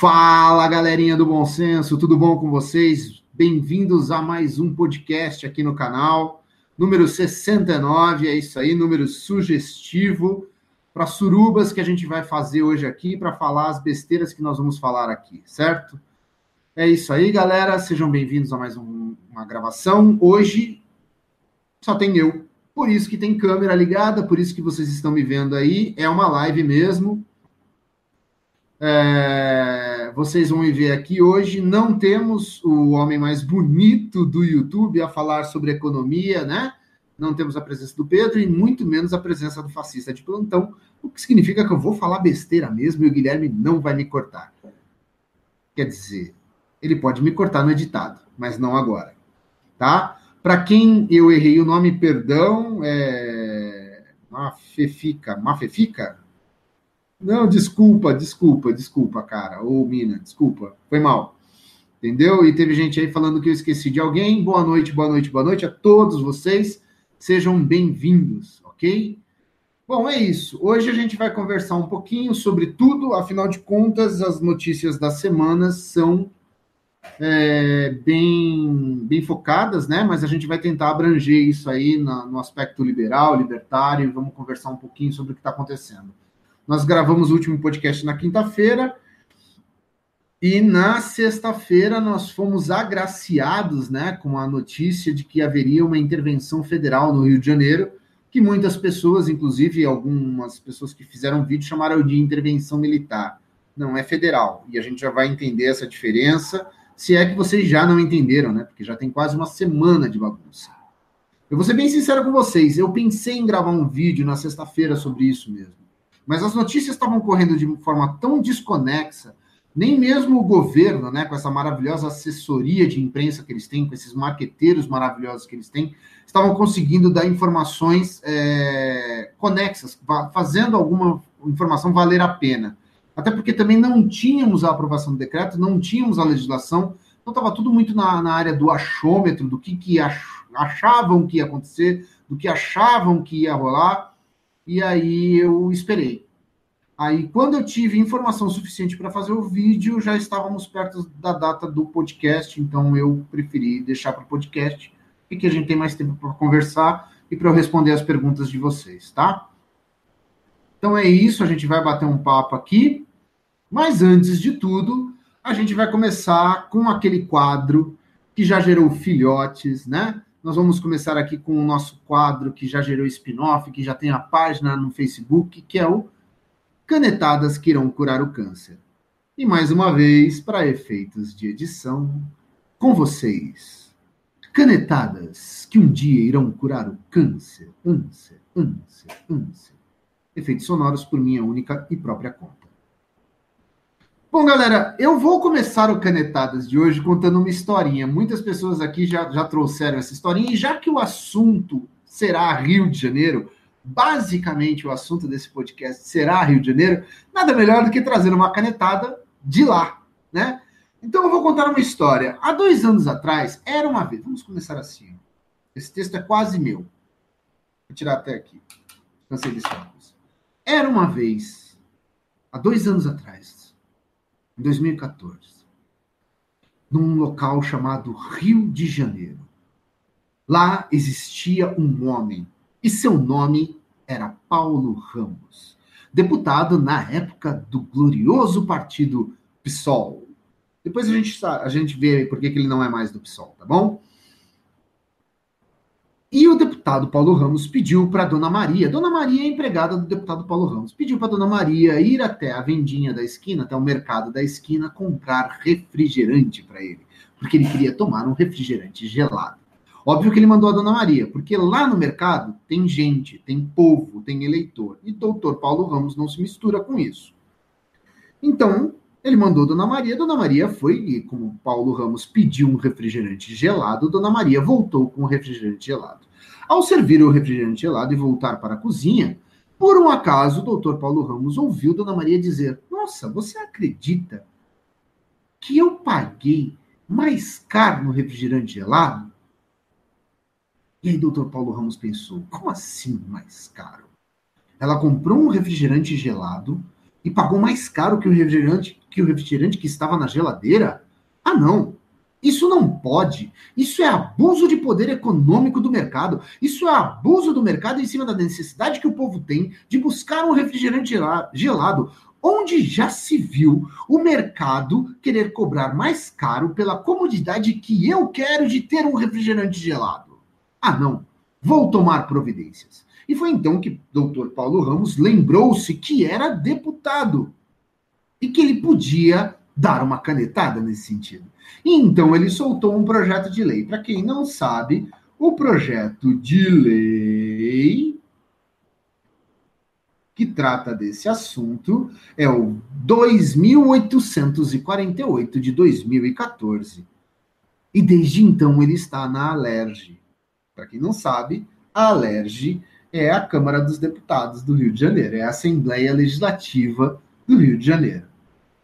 Fala, galerinha do Bom Senso, tudo bom com vocês? Bem-vindos a mais um podcast aqui no canal, número 69, é isso aí, número sugestivo para surubas que a gente vai fazer hoje aqui para falar as besteiras que nós vamos falar aqui, certo? É isso aí, galera, sejam bem-vindos a mais um, uma gravação. Hoje só tem eu, por isso que tem câmera ligada, por isso que vocês estão me vendo aí, é uma live mesmo, é, vocês vão ver aqui hoje. Não temos o homem mais bonito do YouTube a falar sobre economia, né? Não temos a presença do Pedro e muito menos a presença do fascista de plantão, o que significa que eu vou falar besteira mesmo e o Guilherme não vai me cortar. Quer dizer, ele pode me cortar no editado, mas não agora, tá? Para quem eu errei o nome, perdão, é Mafefica, Mafefica, não, desculpa, desculpa, desculpa, cara. Ô, mina, desculpa. Foi mal. Entendeu? E teve gente aí falando que eu esqueci de alguém. Boa noite, boa noite, boa noite a todos vocês. Sejam bem-vindos, ok? Bom, é isso. Hoje a gente vai conversar um pouquinho sobre tudo. Afinal de contas, as notícias das semanas são é, bem, bem focadas, né? Mas a gente vai tentar abranger isso aí na, no aspecto liberal, libertário. Vamos conversar um pouquinho sobre o que está acontecendo. Nós gravamos o último podcast na quinta-feira e na sexta-feira nós fomos agraciados, né, com a notícia de que haveria uma intervenção federal no Rio de Janeiro, que muitas pessoas, inclusive algumas pessoas que fizeram vídeo, chamaram de intervenção militar. Não é federal. E a gente já vai entender essa diferença, se é que vocês já não entenderam, né? Porque já tem quase uma semana de bagunça. Eu vou ser bem sincero com vocês, eu pensei em gravar um vídeo na sexta-feira sobre isso mesmo. Mas as notícias estavam correndo de forma tão desconexa, nem mesmo o governo, né, com essa maravilhosa assessoria de imprensa que eles têm, com esses marqueteiros maravilhosos que eles têm, estavam conseguindo dar informações é, conexas, fazendo alguma informação valer a pena. Até porque também não tínhamos a aprovação do decreto, não tínhamos a legislação, então estava tudo muito na, na, área do achômetro, do que, que achavam que ia acontecer, do que achavam que ia rolar, e aí eu esperei. Aí, quando eu tive informação suficiente para fazer o vídeo, já estávamos perto da data do podcast, então eu preferi deixar para o podcast, e que a gente tem mais tempo para conversar e para eu responder as perguntas de vocês, tá? Então é isso, a gente vai bater um papo aqui, mas antes de tudo, a gente vai começar com aquele quadro que já gerou filhotes, né? Nós vamos começar aqui com o nosso quadro que já gerou spin-off, que já tem a página no Facebook, que é o Canetadas que irão curar o câncer. E mais uma vez, para efeitos de edição, com vocês. Canetadas que um dia irão curar o câncer. Câncer, câncer, câncer. Efeitos sonoros por minha única e própria conta. Bom, galera, eu vou começar o Canetadas de hoje contando uma historinha. Muitas pessoas aqui já, já trouxeram essa historinha, e já que o assunto será Rio de Janeiro, basicamente o assunto desse podcast será Rio de Janeiro, nada melhor do que trazer uma canetada de lá, né? Então eu vou contar uma história. Há dois anos atrás, era uma vez. Vamos começar assim. Esse texto é quase meu. Vou tirar até aqui. Cansei desse óculos. Era uma vez, há dois anos atrás, em 2014, num local chamado Rio de Janeiro. Lá existia um homem e seu nome era Paulo Ramos, deputado na época do glorioso partido PSOL. Depois a gente, a gente vê por que ele não é mais do PSOL, tá bom? E o deputado Paulo Ramos pediu para Dona Maria, Dona Maria é empregada do deputado Paulo Ramos, pediu para Dona Maria ir até a vendinha da esquina, até o mercado da esquina, comprar refrigerante para ele, porque ele queria tomar um refrigerante gelado. Óbvio que ele mandou a Dona Maria, porque lá no mercado tem gente, tem povo, tem eleitor, e doutor Paulo Ramos não se mistura com isso. Então, ele mandou Dona Maria, Dona Maria foi, e como Paulo Ramos pediu um refrigerante gelado, Dona Maria voltou com o refrigerante gelado. Ao servir o refrigerante gelado e voltar para a cozinha, por um acaso, o doutor Paulo Ramos ouviu Dona Maria dizer: Nossa, você acredita que eu paguei mais caro no refrigerante gelado? E aí, doutor Paulo Ramos pensou: Como assim mais caro? Ela comprou um refrigerante gelado e pagou mais caro que o refrigerante que o refrigerante que estava na geladeira? Ah, não. Isso não pode. Isso é abuso de poder econômico do mercado. Isso é abuso do mercado em cima da necessidade que o povo tem de buscar um refrigerante gelado. Onde já se viu o mercado querer cobrar mais caro pela comodidade que eu quero de ter um refrigerante gelado? Ah, não. Vou tomar providências. E foi então que Dr. Paulo Ramos lembrou-se que era deputado e que ele podia dar uma canetada nesse sentido. E então ele soltou um projeto de lei. Para quem não sabe, o projeto de lei que trata desse assunto é o 2848 de 2014. E desde então ele está na Alerj. Para quem não sabe, a Alerj é a Câmara dos Deputados do Rio de Janeiro, é a Assembleia Legislativa do Rio de Janeiro.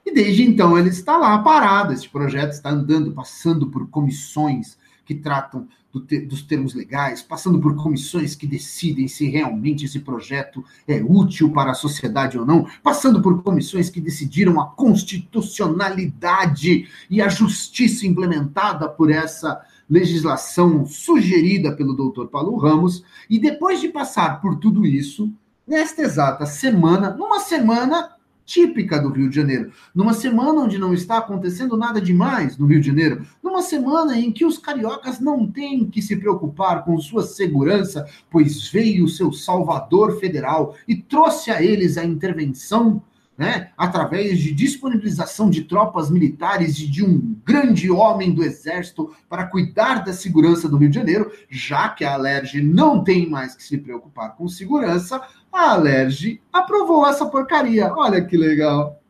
E desde então ele está lá parado. Esse projeto está andando, passando por comissões que tratam do dos termos legais, passando por comissões que decidem se realmente esse projeto é útil para a sociedade ou não, passando por comissões que decidiram a constitucionalidade e a justiça implementada por essa legislação sugerida pelo doutor Paulo Ramos, e depois de passar por tudo isso, nesta exata semana, numa semana típica do Rio de Janeiro. Numa semana onde não está acontecendo nada demais no Rio de Janeiro, numa semana em que os cariocas não têm que se preocupar com sua segurança, pois veio o seu Salvador Federal e trouxe a eles a intervenção né, através de disponibilização de tropas militares e de um grande homem do exército para cuidar da segurança do Rio de Janeiro, já que a Alerj não tem mais que se preocupar com segurança, a Alerj aprovou essa porcaria. Olha que legal.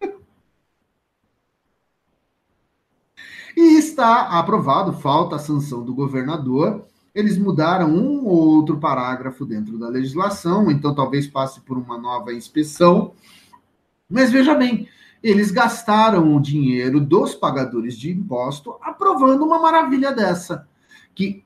E está aprovado, falta a sanção do governador. Eles mudaram um ou outro parágrafo dentro da legislação, então talvez passe por uma nova inspeção. Mas veja bem, eles gastaram o dinheiro dos pagadores de imposto aprovando uma maravilha dessa. Que,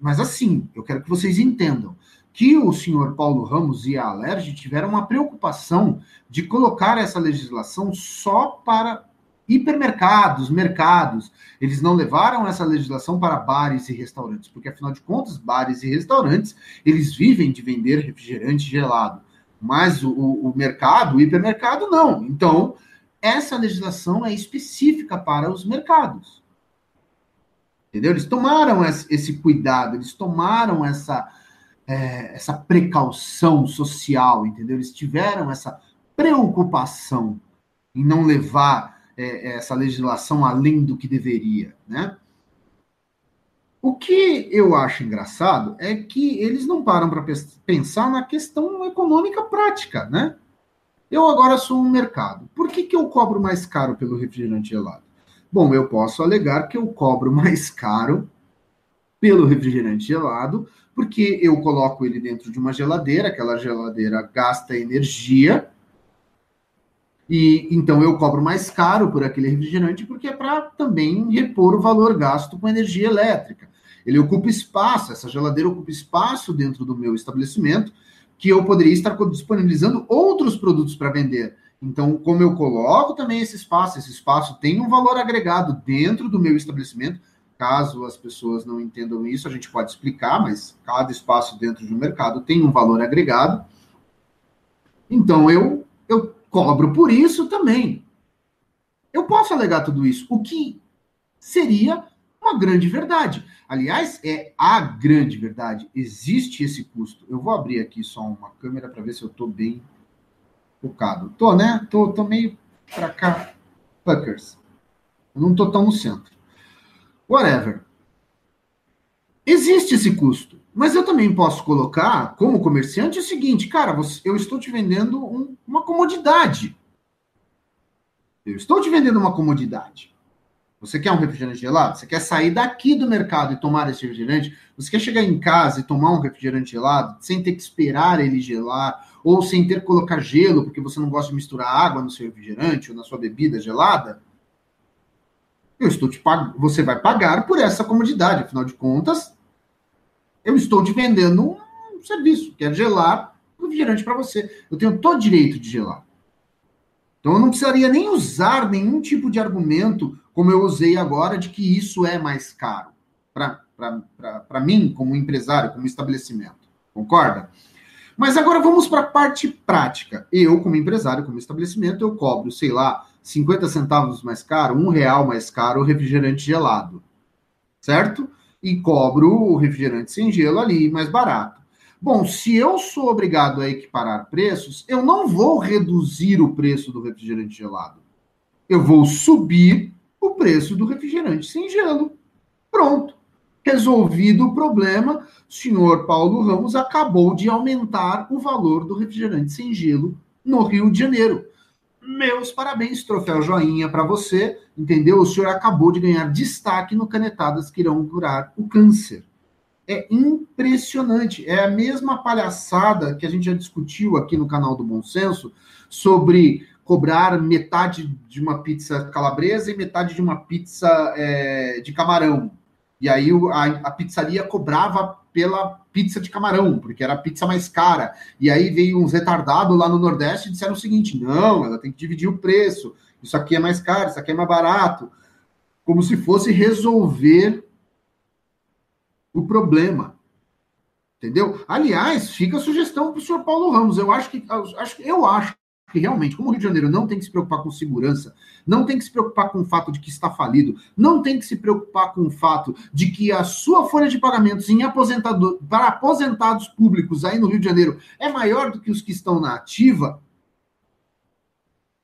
mas assim, eu quero que vocês entendam que o senhor Paulo Ramos e a Alerj tiveram uma preocupação de colocar essa legislação só para hipermercados, mercados. Eles não levaram essa legislação para bares e restaurantes, porque afinal de contas, bares e restaurantes, eles vivem de vender refrigerante gelado. Mas o, o mercado, o hipermercado, não. Então, essa legislação é específica para os mercados. Entendeu? Eles tomaram esse cuidado, eles tomaram essa, é, essa precaução social, entendeu? Eles tiveram essa preocupação em não levar é, essa legislação além do que deveria, né? O que eu acho engraçado é que eles não param para pensar na questão econômica prática, né? Eu agora sou um mercado. Por que, que eu cobro mais caro pelo refrigerante gelado? Bom, eu posso alegar que eu cobro mais caro pelo refrigerante gelado, porque eu coloco ele dentro de uma geladeira, aquela geladeira gasta energia, e então eu cobro mais caro por aquele refrigerante, porque é para também repor o valor gasto com energia elétrica. Ele ocupa espaço, essa geladeira ocupa espaço dentro do meu estabelecimento, que eu poderia estar disponibilizando outros produtos para vender. Então, como eu coloco também esse espaço, esse espaço tem um valor agregado dentro do meu estabelecimento. Caso as pessoas não entendam isso, a gente pode explicar, mas cada espaço dentro de um mercado tem um valor agregado. Então, eu, eu cobro por isso também. Eu posso alegar tudo isso, o que seria uma grande verdade. Aliás, é a grande verdade. Existe esse custo. Eu vou abrir aqui só uma câmera para ver se eu estou bem focado. Tô, né? Tô, tô meio para cá. Puckers. Eu não estou tão no centro. Whatever. Existe esse custo. Mas eu também posso colocar, como comerciante, o seguinte, cara, eu estou te vendendo um, uma comodidade. Eu estou te vendendo uma comodidade. Você quer um refrigerante gelado? Você quer sair daqui do mercado e tomar esse refrigerante? Você quer chegar em casa e tomar um refrigerante gelado sem ter que esperar ele gelar ou sem ter que colocar gelo porque você não gosta de misturar água no seu refrigerante ou na sua bebida gelada? Eu estou te pag... Você vai pagar por essa comodidade. Afinal de contas, eu estou te vendendo um serviço, que é gelar refrigerante para você. Eu tenho todo direito de gelar. Então eu não precisaria nem usar nenhum tipo de argumento, como eu usei agora, de que isso é mais caro para mim, como empresário, como estabelecimento. Concorda? Mas agora vamos para a parte prática. Eu, como empresário, como estabelecimento, eu cobro, sei lá, 50 centavos mais caro, um real mais caro o refrigerante gelado. Certo? E cobro o refrigerante sem gelo ali mais barato. Bom, se eu sou obrigado a equiparar preços, eu não vou reduzir o preço do refrigerante gelado. Eu vou subir o preço do refrigerante sem gelo. Pronto. Resolvido o problema, o senhor Paulo Ramos acabou de aumentar o valor do refrigerante sem gelo no Rio de Janeiro. Meus parabéns, troféu joinha para você, entendeu? O senhor acabou de ganhar destaque no Canetadas que irão curar o câncer. É impressionante. É a mesma palhaçada que a gente já discutiu aqui no canal do Bom Senso sobre cobrar metade de uma pizza calabresa e metade de uma pizza é, de camarão. E aí a, a, pizzaria cobrava pela pizza de camarão, porque era a pizza mais cara. E aí veio uns retardados lá no Nordeste e disseram o seguinte: não, ela tem que dividir o preço. Isso aqui é mais caro, isso aqui é mais barato. Como se fosse resolver o problema. Entendeu? Aliás, fica a sugestão para o senhor Paulo Ramos. Eu acho que eu acho que realmente, como o Rio de Janeiro não tem que se preocupar com segurança, não tem que se preocupar com o fato de que está falido, não tem que se preocupar com o fato de que a sua folha de pagamentos em aposentado, para aposentados públicos aí no Rio de Janeiro é maior do que os que estão na ativa.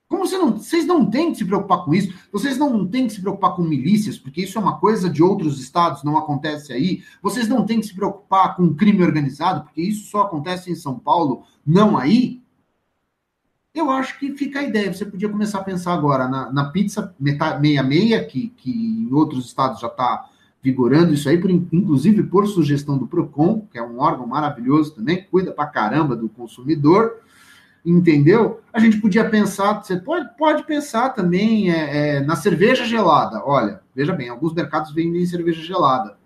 Como você não, vocês não têm que se preocupar com isso, vocês não têm que se preocupar com milícias, porque isso é uma coisa de outros estados, não acontece aí. Vocês não têm que se preocupar com crime organizado, porque isso só acontece em São Paulo, não aí. Eu acho que fica a ideia. Você podia começar a pensar agora na, na pizza meia-meia, que, que em outros estados já está vigorando isso aí, por, inclusive por sugestão do PROCON, que é um órgão maravilhoso também, cuida pra caramba do consumidor, entendeu? A gente podia pensar, você pode, pode pensar também é, é, na cerveja gelada. Olha, veja bem, alguns mercados vendem cerveja gelada.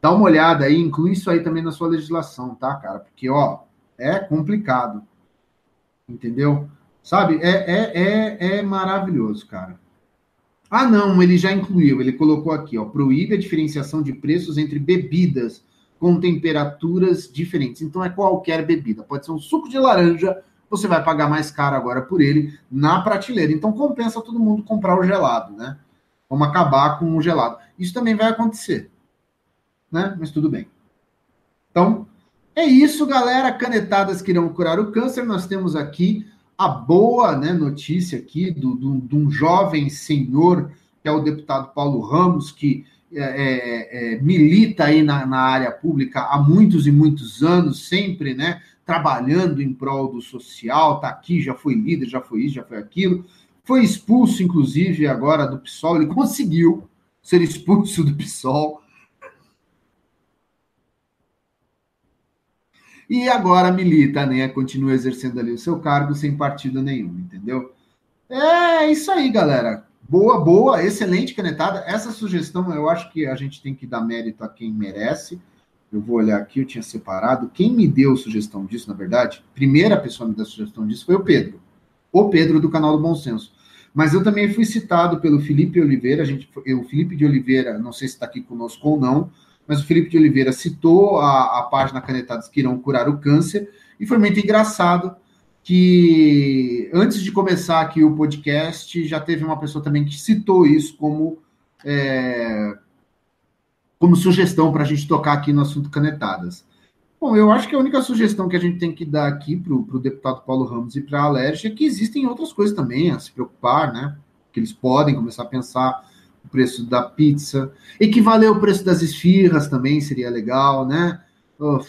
Dá uma olhada aí, inclui isso aí também na sua legislação, tá, cara? Porque, ó, é complicado entendeu? Sabe? É, é, é, é maravilhoso, cara. Ah, não, ele já incluiu, ele colocou aqui, ó, proíbe a diferenciação de preços entre bebidas com temperaturas diferentes. Então é qualquer bebida, pode ser um suco de laranja, você vai pagar mais caro agora por ele na prateleira. Então compensa todo mundo comprar o gelado, né? Vamos acabar com o gelado. Isso também vai acontecer, né? Mas tudo bem. Então, é isso, galera. Canetadas que irão curar o câncer. Nós temos aqui a boa né, notícia aqui do, de um jovem senhor, que é o deputado Paulo Ramos, que é, é, é, milita aí na, na, área pública há muitos e muitos anos, sempre né, trabalhando em prol do social, está aqui, já foi líder, já foi isso, já foi aquilo. Foi expulso, inclusive, agora do PSOL, ele conseguiu ser expulso do PSOL e agora milita, né? Continua exercendo ali o seu cargo sem partido nenhum, entendeu? É isso aí, galera. Boa, boa, excelente canetada. Essa sugestão eu acho que a gente tem que dar mérito a quem merece. Eu vou olhar aqui, eu tinha separado. Quem me deu sugestão disso, na verdade, primeira pessoa me deu sugestão disso foi o Pedro. O Pedro do canal do Bom Senso. Mas eu também fui citado pelo Felipe Oliveira. A gente, o Felipe de Oliveira, não sei se está aqui conosco ou não, mas o Felipe de Oliveira citou a, a página Canetadas que irão curar o câncer, e foi muito engraçado que antes de começar aqui o podcast, já teve uma pessoa também que citou isso como, é, como sugestão para a gente tocar aqui no assunto Canetadas. Bom, eu acho que a única sugestão que a gente tem que dar aqui para o deputado Paulo Ramos e para a Alerj é que existem outras coisas também a se preocupar, né? Que eles podem começar a pensar preço da pizza, equivaler o preço das esfirras também seria legal, né? Oh,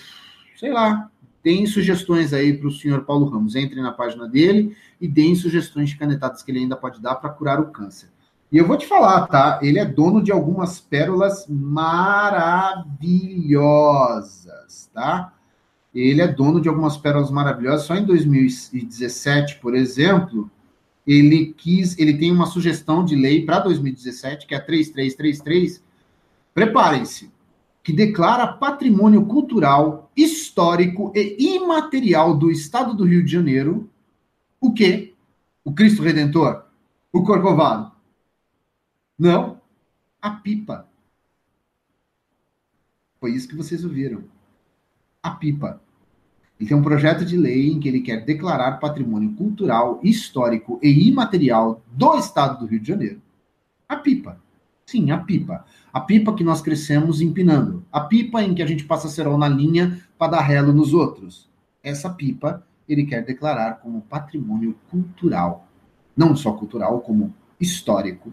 sei lá, tem sugestões aí para o senhor Paulo Ramos. Entre na página dele e deem sugestões de canetadas que ele ainda pode dar para curar o câncer. E eu vou te falar, tá? Ele é dono de algumas pérolas maravilhosas, tá? Ele é dono de algumas pérolas maravilhosas. Só em 2017, por exemplo, ele quis, ele tem uma sugestão de lei para 2017, que é a 3333. Preparem-se, que declara patrimônio cultural, histórico e imaterial do Estado do Rio de Janeiro o quê? O Cristo Redentor? O Corcovado? Não. A pipa. Foi isso que vocês ouviram. A pipa. Ele tem um projeto de lei em que ele quer declarar patrimônio cultural, histórico e imaterial do estado do Rio de Janeiro. A pipa. Sim, a pipa. A pipa que nós crescemos empinando. A pipa em que a gente passa cerol na linha para dar relo nos outros. Essa pipa ele quer declarar como patrimônio cultural. Não só cultural, como histórico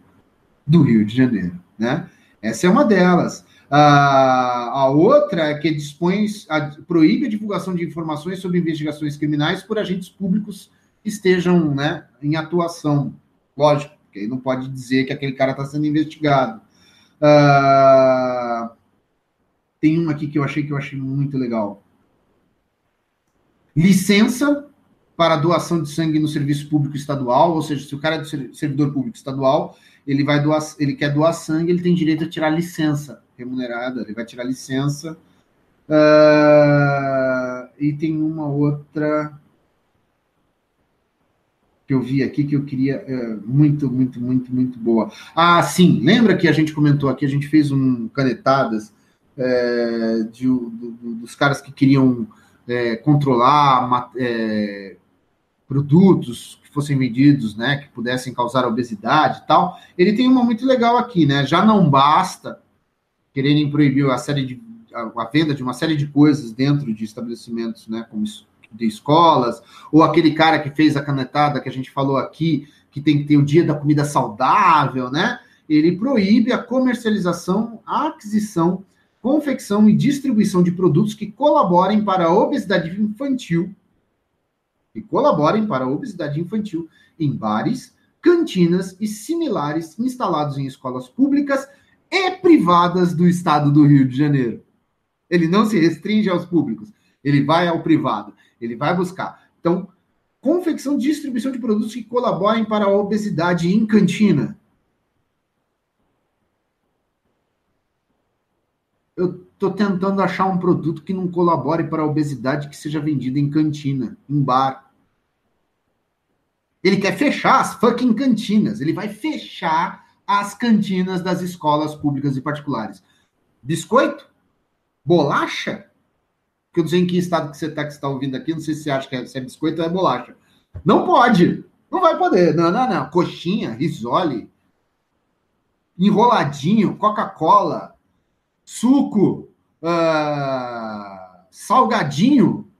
do Rio de Janeiro. Né? Essa é uma delas. A outra é que dispõe, a, proíbe a divulgação de informações sobre investigações criminais por agentes públicos que estejam né, em atuação. Lógico, porque aí não pode dizer que aquele cara está sendo investigado. Uh, tem uma aqui que eu achei que eu achei muito legal. Licença para doação de sangue no serviço público estadual, ou seja, se o cara é do servidor público estadual, ele vai doar, ele quer doar sangue, ele tem direito a tirar licença remunerada, ele vai tirar licença. Uh, e tem uma outra que eu vi aqui que eu queria é, muito, muito, muito, muito boa. Ah, sim, lembra que a gente comentou aqui, a gente fez um canetadas é, de, do, dos caras que queriam é, controlar é, produtos que fossem vendidos, né, que pudessem causar obesidade e tal. Ele tem uma muito legal aqui, né? Já não basta quererem proibir a série de a, a venda de uma série de coisas dentro de estabelecimentos, né, como de escolas, ou aquele cara que fez a canetada que a gente falou aqui, que tem que ter o dia da comida saudável, né? Ele proíbe a comercialização, a aquisição, confecção e distribuição de produtos que colaborem para a obesidade infantil, que colaborem para a obesidade infantil em bares, cantinas e similares instalados em escolas públicas e privadas do estado do Rio de Janeiro. Ele não se restringe aos públicos, ele vai ao privado. Ele vai buscar. Então, confecção e distribuição de produtos que colaborem para a obesidade em cantina. Eu estou tentando achar um produto que não colabore para a obesidade que seja vendido em cantina, em bar. Ele quer fechar as fucking cantinas. Ele vai fechar as cantinas das escolas públicas e particulares. Biscoito? Bolacha? Porque eu não sei em que estado que você está que está ouvindo aqui, não sei se você acha que é, se é biscoito ou é bolacha. Não pode. Não vai poder. Não, não, não. Coxinha, risole, enroladinho, Coca-Cola, suco, uh, salgadinho.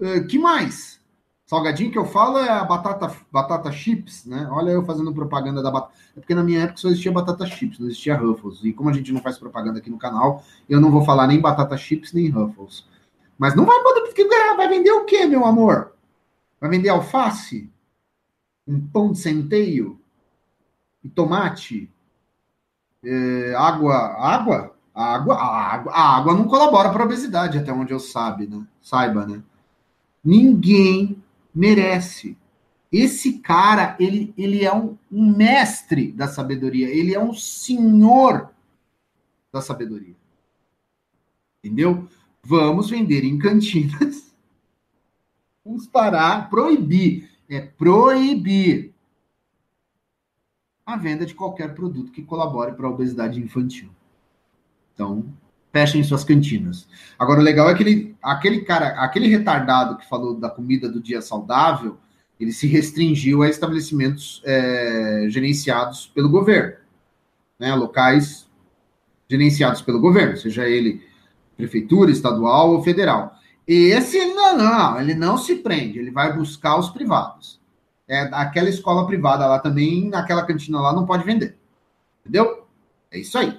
Uh, que mais? Salgadinho que eu falo é a batata, batata chips, né? Olha eu fazendo propaganda da batata. É porque na minha época só existia batata chips, não existia Ruffles. E como a gente não faz propaganda aqui no canal, eu não vou falar nem batata chips nem Ruffles. Mas não vai poder, porque vai vender o quê, meu amor? Vai vender alface? Um pão de centeio? E tomate? É, água? Água? Água, a água, a água não colabora para a obesidade, até onde eu sabe, né? Saiba, né? Ninguém merece. Esse cara, ele, ele é um, um mestre da sabedoria, ele é um senhor da sabedoria. Entendeu? Vamos vender em cantinas. Vamos parar, proibir. É proibir a venda de qualquer produto que colabore para a obesidade infantil. Então, fechem suas cantinas. Agora, o legal é que ele, aquele cara, aquele retardado que falou da comida do dia saudável, ele se restringiu a estabelecimentos é, gerenciados pelo governo, né, locais gerenciados pelo governo, seja ele prefeitura, estadual ou federal. Esse ele não, não, ele não se prende, ele vai buscar os privados. É, aquela escola privada lá também, naquela cantina lá, não pode vender. Entendeu? É isso aí.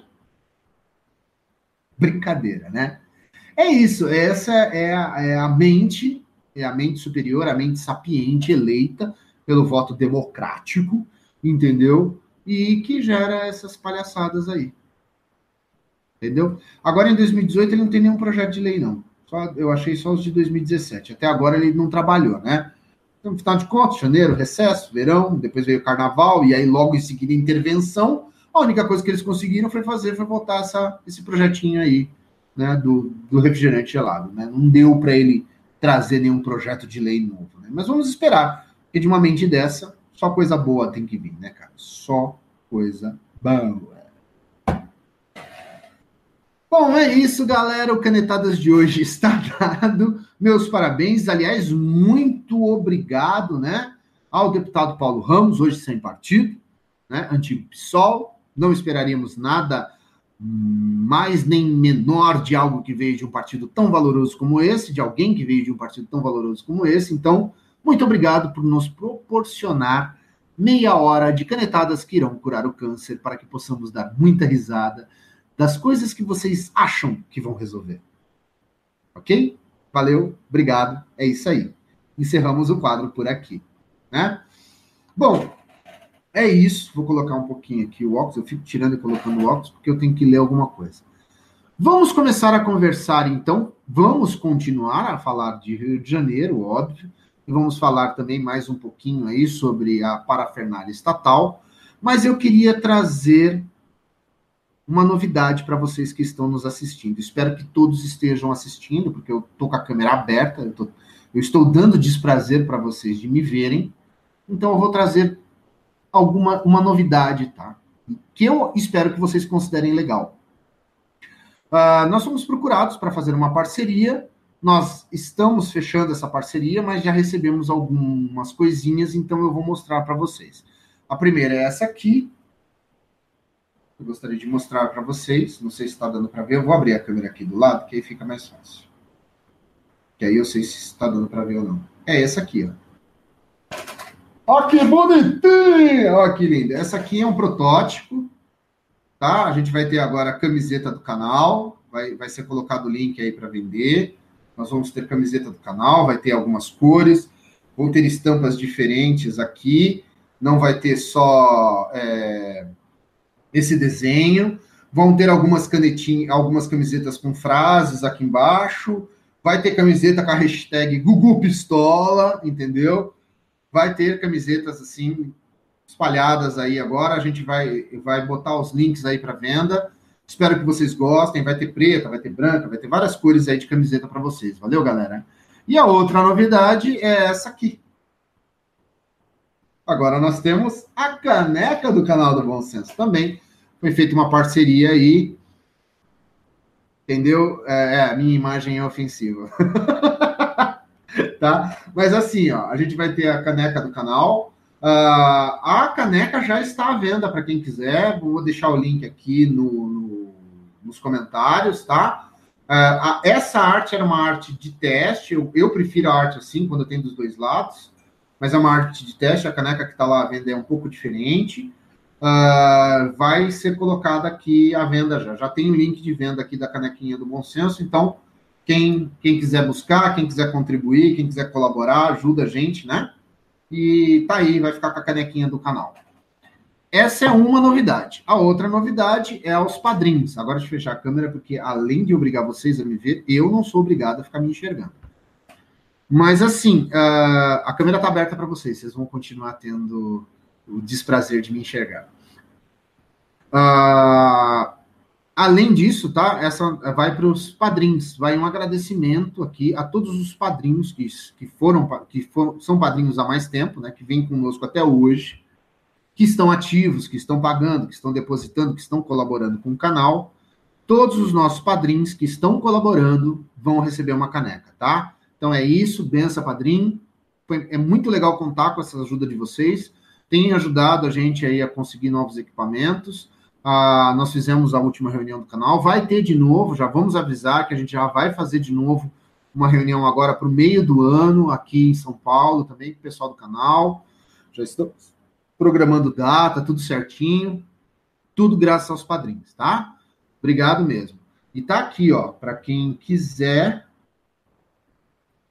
Brincadeira, né? É isso, essa é a, é a mente, é a mente superior, a mente sapiente eleita pelo voto democrático, entendeu? E que gera essas palhaçadas aí. Entendeu? Agora, em 2018, ele não tem nenhum projeto de lei, não. Só, eu achei só os de 2017. Até agora ele não trabalhou, né? Então, afinal de contas, janeiro, recesso, verão, depois veio o carnaval, e aí logo em seguida intervenção. A única coisa que eles conseguiram foi fazer, foi botar essa, esse projetinho aí, né, do, do refrigerante gelado, né? Não deu para ele trazer nenhum projeto de lei novo, né? Mas vamos esperar, porque de uma mente dessa, Só coisa boa tem que vir, né, cara? Só coisa boa. Bom, é isso, galera. O Canetadas de hoje está dado. Meus parabéns. Aliás, muito obrigado, né? Ao deputado Paulo Ramos, hoje sem partido, né? Antigo PSOL. Não esperaríamos nada mais nem menor de algo que veio de um partido tão valoroso como esse, de alguém que veio de um partido tão valoroso como esse. Então, muito obrigado por nos proporcionar meia hora de canetadas que irão curar o câncer para que possamos dar muita risada das coisas que vocês acham que vão resolver. Ok? Valeu, obrigado, é isso aí. Encerramos o quadro por aqui, né? Bom, é isso. Vou colocar um pouquinho aqui o óculos. Eu fico tirando e colocando o óculos porque eu tenho que ler alguma coisa. Vamos começar a conversar, então. Vamos continuar a falar de Rio de Janeiro, óbvio. E vamos falar também mais um pouquinho aí sobre a parafernália estatal. Mas eu queria trazer uma novidade para vocês que estão nos assistindo. Espero que todos estejam assistindo, porque eu estou com a câmera aberta, eu, tô, eu estou dando desprazer para vocês de me verem. Então eu vou trazer alguma uma novidade, tá? Que eu espero que vocês considerem legal. Uh, nós fomos procurados para fazer uma parceria. Nós estamos fechando essa parceria, mas já recebemos algumas coisinhas, então eu vou mostrar para vocês. A primeira é essa aqui, eu gostaria de mostrar para vocês. Não sei se está dando para ver. Eu vou abrir a câmera aqui do lado, que aí fica mais fácil. Que aí eu sei se está dando para ver ou não. É essa aqui, ó. Ó que bonitinha! Ó que linda. Essa aqui é um protótipo, tá? A gente vai ter agora a camiseta do canal. Vai, vai ser colocado o link aí para vender. Nós vamos ter camiseta do canal, vai ter algumas cores, vão ter estampas diferentes aqui. Não vai ter só é, esse desenho. Vão ter algumas canetinhas, algumas camisetas com frases aqui embaixo. Vai ter camiseta com a hashtag Gugu Pistola, entendeu? Vai ter camisetas assim espalhadas aí agora. A gente vai, vai botar os links aí para venda. Espero que vocês gostem. Vai ter preta, vai ter branca, vai ter várias cores aí de camiseta para vocês. Valeu, galera? E a outra novidade é essa aqui. Agora nós temos a caneca do canal do Bom Senso também. Foi feita uma parceria aí. Entendeu? É, é a minha imagem é ofensiva. tá? Mas assim, ó, a gente vai ter a caneca do canal. Uh, a caneca já está à venda para quem quiser. Vou deixar o link aqui no, no nos comentários, tá? Uh, a, essa arte era uma arte de teste. Eu, eu prefiro a arte assim, quando tem dos dois lados mas é uma arte de teste. A caneca que está lá à venda é um pouco diferente. Uh, vai ser colocada aqui à venda já. Já tem o link de venda aqui da canequinha do Bom Senso. Então, quem, quem quiser buscar, quem quiser contribuir, quem quiser colaborar, ajuda a gente, né? E tá aí, vai ficar com a canequinha do canal. Essa é uma novidade. A outra novidade é aos padrinhos. Agora deixa eu fechar a câmera, porque além de obrigar vocês a me ver, eu não sou obrigado a ficar me enxergando. Mas assim, uh, a câmera está aberta para vocês, vocês vão continuar tendo o desprazer de me enxergar. Uh, além disso, tá? Essa vai para os padrinhos, vai um agradecimento aqui a todos os padrinhos que, que foram que foram, são padrinhos há mais tempo, né? Que vêm conosco até hoje, que estão ativos, que estão pagando, que estão depositando, que estão colaborando com o canal. Todos os nossos padrinhos que estão colaborando vão receber uma caneca, tá? Então é isso, benção padrinho. Foi, é muito legal contar com essa ajuda de vocês. Tem ajudado a gente aí a conseguir novos equipamentos. Ah, nós fizemos a última reunião do canal. Vai ter de novo, já vamos avisar que a gente já vai fazer de novo uma reunião agora para o meio do ano, aqui em São Paulo, também com o pessoal do canal. Já estamos programando data, tudo certinho. Tudo graças aos padrinhos, tá? Obrigado mesmo. E tá aqui, ó, para quem quiser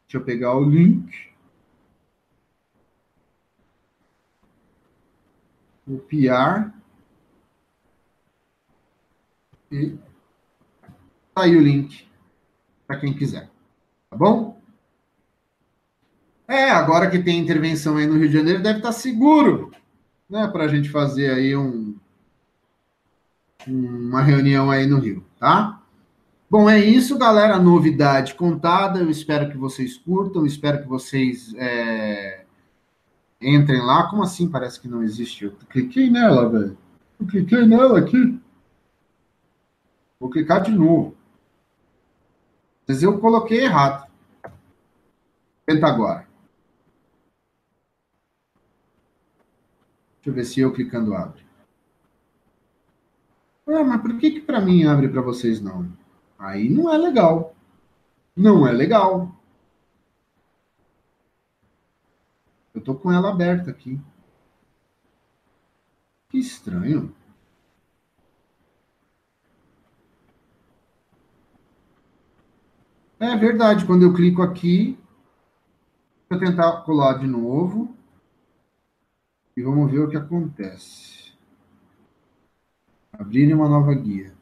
Deixa eu pegar o link. Copiar. E tá aí o link para quem quiser. Tá bom? É, agora que tem intervenção aí no Rio de Janeiro, deve estar tá seguro, né, para a gente fazer aí um, uma reunião aí no Rio, tá? Bom, é isso, galera. Novidade contada. Eu espero que vocês curtam, espero que vocês é, Entrem lá. Como assim parece que não existe? Eu cliquei nela, velho. Eu cliquei nela aqui. Vou clicar de novo. Mas eu coloquei errado. Tenta agora. Deixa eu ver se eu clicando abre. Ah, mas por que que para mim abre para vocês não? Aí não é legal. Não é legal. Eu tô com ela aberta aqui. Que estranho. É verdade, quando eu clico aqui, vou tentar colar de novo e vamos ver o que acontece. Abrir uma nova guia.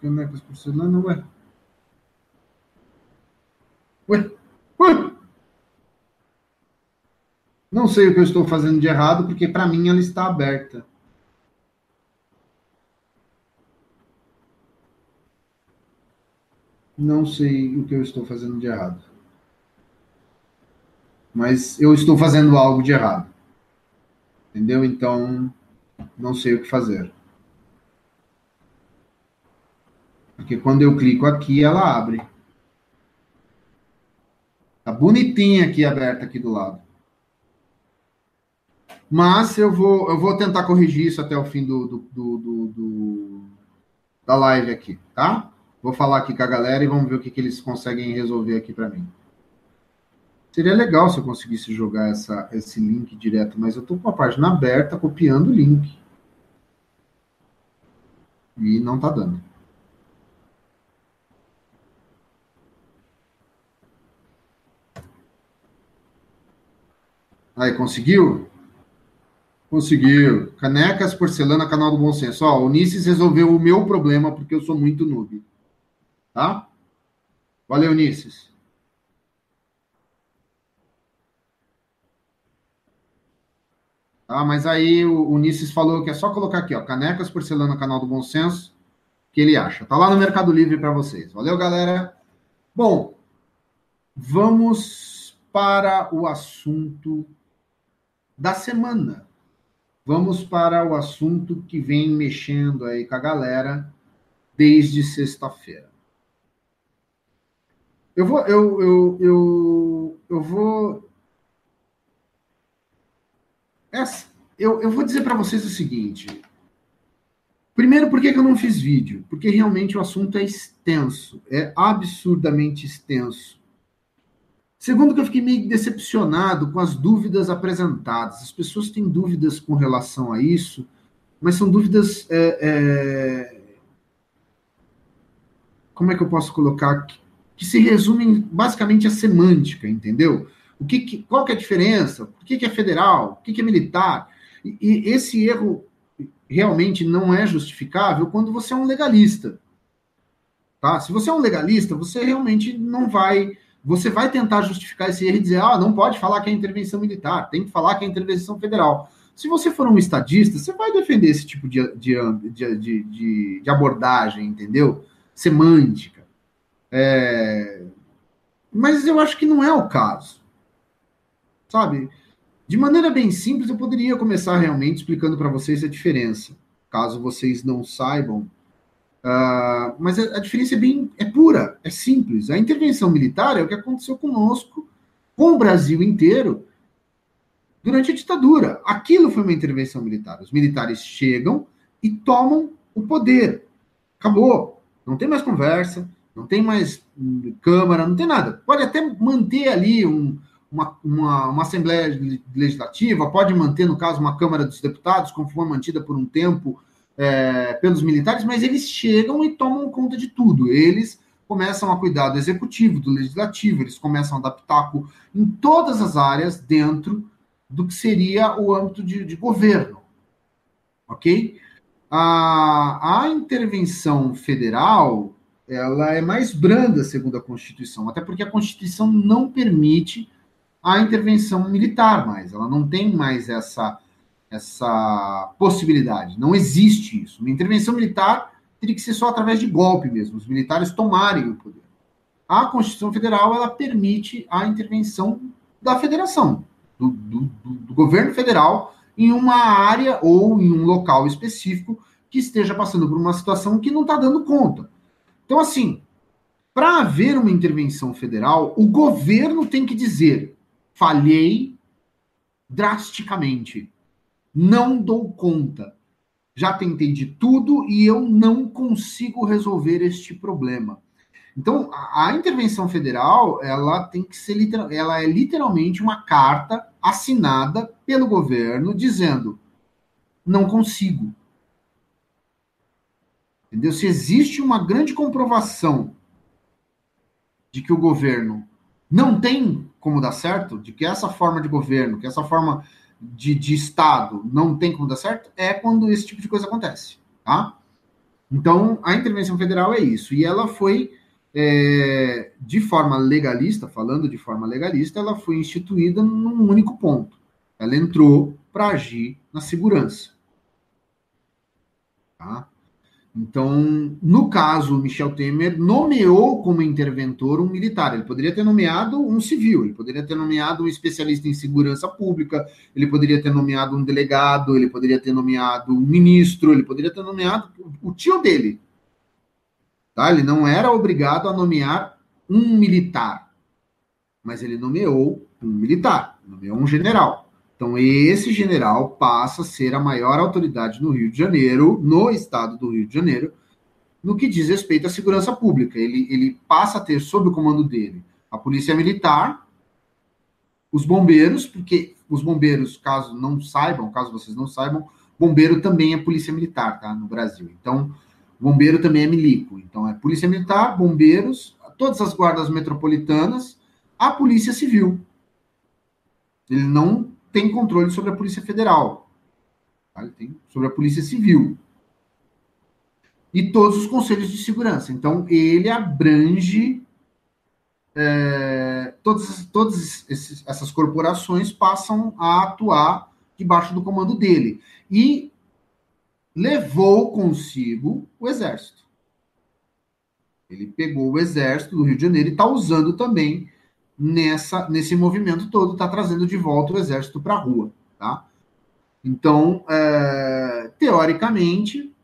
Canecas porcelana, ué. Ué, ué. Não sei o que eu estou fazendo de errado, porque para mim ela está aberta. Não sei o que eu estou fazendo de errado. Mas eu estou fazendo algo de errado. Entendeu? Então, não sei o que fazer. Porque quando eu clico aqui, ela abre. Tá bonitinha aqui aberta aqui do lado. Mas eu vou, eu vou tentar corrigir isso até o fim do, do, do, do da live aqui, tá? Vou falar aqui com a galera e vamos ver o que, que eles conseguem resolver aqui para mim. Seria legal se eu conseguisse jogar essa, esse link direto, mas eu estou com a página aberta, copiando o link. E não está dando. Aí, conseguiu? Conseguiu. Canecas, porcelana, canal do bom senso. Ó, o Unisses resolveu o meu problema porque eu sou muito noob. Tá? Valeu, Unisses. Tá, mas aí o Unisses falou que é só colocar aqui, ó, canecas, porcelana, canal do bom senso, que ele acha. Tá lá no Mercado Livre para vocês. Valeu, galera. Bom, vamos para o assunto da semana vamos para o assunto que vem mexendo aí com a galera desde sexta-feira. Eu vou, eu, eu, eu, eu vou. Essa, eu, eu vou dizer para vocês o seguinte. Primeiro, por que, que eu não fiz vídeo? Porque realmente o assunto é extenso, é absurdamente extenso. Segundo, que eu fiquei meio decepcionado com as dúvidas apresentadas. As pessoas têm dúvidas com relação a isso, mas são dúvidas. É, é... Como é que eu posso colocar? Que, se resumem basicamente à semântica, entendeu? O que, que qual que é a diferença? O que, que é federal? O que, que é militar? E, e esse erro realmente não é justificável quando você é um legalista. Tá? Se você é um legalista, você realmente não vai você vai tentar justificar esse erro e dizer, ah, não pode falar que é intervenção militar, tem que falar que é intervenção federal. Se você for um estadista, você vai defender esse tipo de, de, de, de, de abordagem, entendeu? Semântica. É... Mas eu acho que não é o caso. Sabe? De maneira bem simples, eu poderia começar realmente explicando para vocês a diferença. Caso vocês não saibam, Uh, mas a, a, diferença é bem é pura, é simples. A intervenção militar é o que aconteceu conosco, com o Brasil inteiro, durante a ditadura. Aquilo foi uma intervenção militar. Os militares chegam e tomam o poder. Acabou. Não tem mais conversa, não tem mais Câmara, não tem nada. Pode até manter ali um, uma, uma, uma, Assembleia Legislativa, pode manter, no caso, uma Câmara dos Deputados, como foi mantida por um tempo é, pelos militares, mas eles chegam e tomam conta de tudo. Eles começam a cuidar do executivo, do legislativo, eles começam a pitaco em todas as áreas dentro do que seria o âmbito de, de governo. Ok? A, a intervenção federal ela é mais branda, segundo a Constituição, até porque a Constituição não permite a intervenção militar mais, ela não tem mais essa essa possibilidade. Não existe isso. Uma intervenção militar teria que ser só através de golpe mesmo, os militares tomarem o poder. A Constituição Federal ela permite a intervenção da federação, do, do, do governo federal, em uma área ou em um local específico que esteja passando por uma situação que não está dando conta. Então, assim, para haver uma intervenção federal, o governo tem que dizer: falhei drasticamente, não dou conta, já tentei de tudo e eu não consigo resolver este problema. Então, a, intervenção federal, ela tem que ser ela é literalmente uma carta assinada pelo governo dizendo: não consigo. Entendeu? Se existe uma grande comprovação de que o governo não tem como dar certo, de que essa forma de governo, que essa forma de, de Estado não tem como dar certo, é quando esse tipo de coisa acontece. Tá? Então, a intervenção federal é isso. E ela foi, é, de forma legalista, falando de forma legalista, ela foi instituída num único ponto. Ela entrou para agir na segurança. Tá? Então, no caso, Michel Temer nomeou como interventor um militar. Ele poderia ter nomeado um civil, ele poderia ter nomeado um especialista em segurança pública, ele poderia ter nomeado um delegado, ele poderia ter nomeado um ministro, ele poderia ter nomeado o tio dele. Tá? Ele não era obrigado a nomear um militar, mas ele nomeou um militar, nomeou um general. Então, esse general passa a ser a maior autoridade no Rio de Janeiro, no estado do Rio de Janeiro, no que diz respeito à segurança pública. Ele, ele passa a ter sob o comando dele a Polícia Militar, os bombeiros, porque os bombeiros, caso não saibam, caso vocês não saibam, bombeiro também é Polícia Militar, tá? No Brasil. Então, bombeiro também é milico. Então, é Polícia Militar, bombeiros, todas as guardas metropolitanas, a Polícia Civil. Ele não tem controle sobre a Polícia Federal, tá? ele tem sobre a Polícia Civil e todos os conselhos de segurança. Então, ele abrange é, todas, todas esses, essas corporações passam a atuar debaixo do comando dele e levou consigo o exército. Ele pegou o exército do Rio de Janeiro e está usando também nessa nesse movimento todo, está trazendo de volta o exército para a rua, tá? Então, é, teoricamente,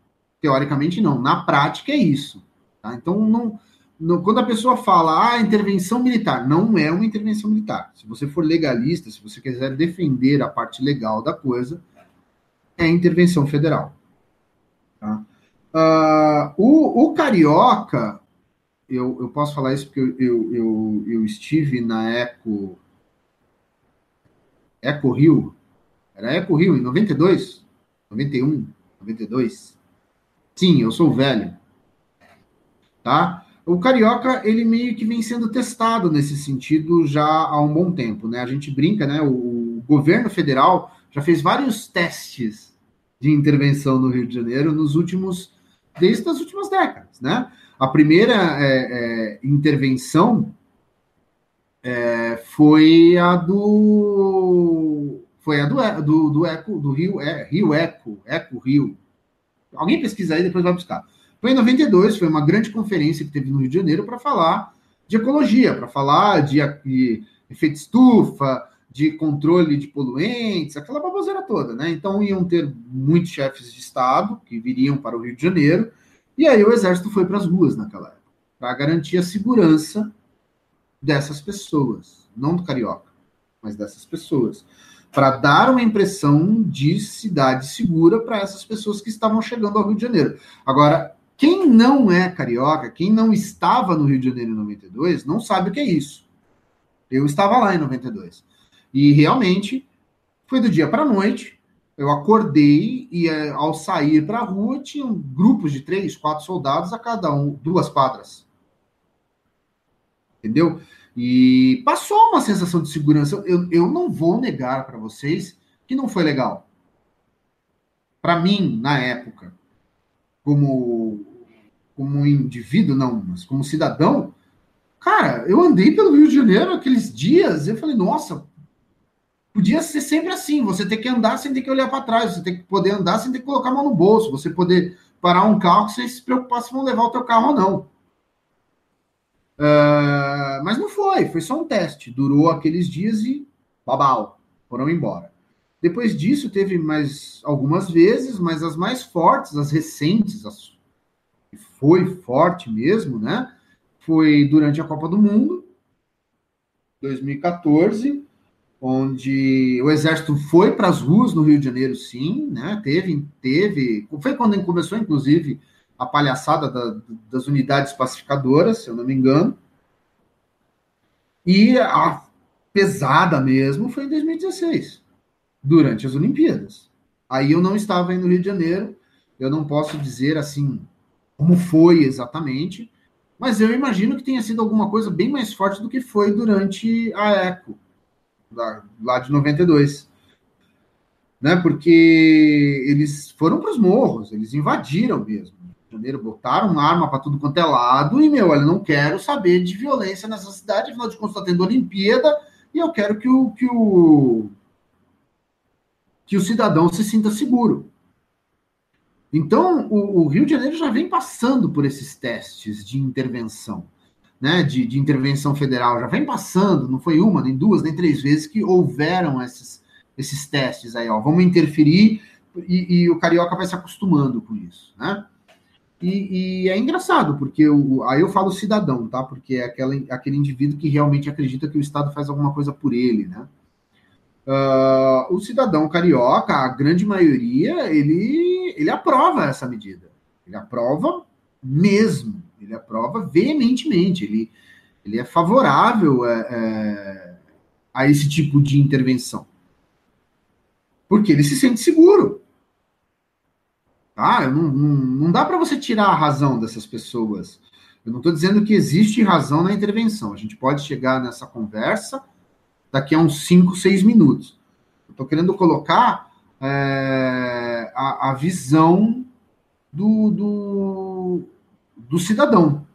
teoricamente não, na prática é isso. Tá? Então, não, não, quando a pessoa fala, ah, intervenção militar, não é uma intervenção militar. Se você for legalista, se você quiser defender a parte legal da coisa, é intervenção federal. Tá? Uh, o, o carioca, eu, eu posso falar isso porque eu, eu, eu, eu estive na Eco. Eco Rio. Era Eco Rio em 92? 91? 92? Sim, eu sou velho. Tá? O carioca, ele meio que vem sendo testado nesse sentido já há um bom tempo, né? A gente brinca, né? O, governo federal já fez vários testes de intervenção no Rio de Janeiro nos últimos, desde as últimas décadas, né? A primeira é, é, intervenção é, foi a do foi a do, do, do Eco do Rio Rio Eco Eco Rio. Alguém pesquisa aí depois vai buscar. Foi em 92, foi uma grande conferência que teve no Rio de Janeiro para falar de ecologia, para falar de, de efeito estufa, de controle de poluentes, aquela baboseira toda, né? Então iam ter muitos chefes de Estado que viriam para o Rio de Janeiro e aí o exército foi para as ruas naquela época, para garantir a segurança dessas pessoas, não do carioca, mas dessas pessoas, para dar uma impressão de cidade segura para essas pessoas que estavam chegando ao Rio de Janeiro. Agora, quem não é carioca, quem não estava no Rio de Janeiro em 92, não sabe o que é isso. Eu estava lá em 92. E realmente foi do dia para a noite, eu acordei e eh, ao sair para a rua tinham grupos de três, quatro soldados a cada um, duas quadras. Entendeu? E passou uma sensação de segurança. Eu, eu não vou negar para vocês que não foi legal. Para mim, na época, como, como indivíduo, não, mas como cidadão, cara, eu andei pelo Rio de Janeiro aqueles dias, eu falei, nossa, Podia ser sempre assim, você ter que andar sem ter que olhar para trás, você tem que poder andar sem ter que colocar a mão no bolso, você poder parar um carro, você se preocupar se vão levar o teu carro ou não. Uh, mas não foi, foi só um teste. Durou aqueles dias e babau, foram embora. Depois disso, teve mais algumas vezes, mas as mais fortes, as recentes, as foi forte mesmo, né? Foi durante a Copa do Mundo, 2014, onde o exército foi para as ruas no Rio de Janeiro, sim, né? Teve, teve, foi quando começou, inclusive, a palhaçada da, das unidades pacificadoras, se eu não me engano. E a pesada mesmo foi em 2016, durante as Olimpíadas. Aí eu não estava aí no Rio de Janeiro, eu não posso dizer assim como foi exatamente, mas eu imagino que tenha sido alguma coisa bem mais forte do que foi durante a ECO, lá, lá de 92. Né? Porque eles foram para os morros, eles invadiram mesmo. Janeiro, botaram uma arma para tudo quanto é lado, e, meu, olha, não quero saber de violência nessa cidade, afinal de contas está tendo Olimpíada, e eu quero que o, que o, que o cidadão se sinta seguro. Então, o, o, Rio de Janeiro já vem passando por esses testes de intervenção, né, de, de, intervenção federal, já vem passando, não foi uma, nem duas, nem três vezes que houveram esses, esses testes aí, ó, vamos interferir e, e o carioca vai se acostumando com isso, né? E, e é engraçado, porque aí eu falo cidadão, tá? Porque é aquela, aquele indivíduo que realmente acredita que o Estado faz alguma coisa por ele, né? Uh, o cidadão carioca, a grande maioria, ele, ele aprova essa medida. Ele aprova mesmo. Ele aprova veementemente. Ele, ele é favorável é, é, a esse tipo de intervenção. Porque ele se sente seguro. Tá? Não, não, não dá para você tirar a razão dessas pessoas. Eu não estou dizendo que existe razão na intervenção. A gente pode chegar nessa conversa daqui a uns 5, 6 minutos. Estou querendo colocar é, a, a, visão do, do, do cidadão.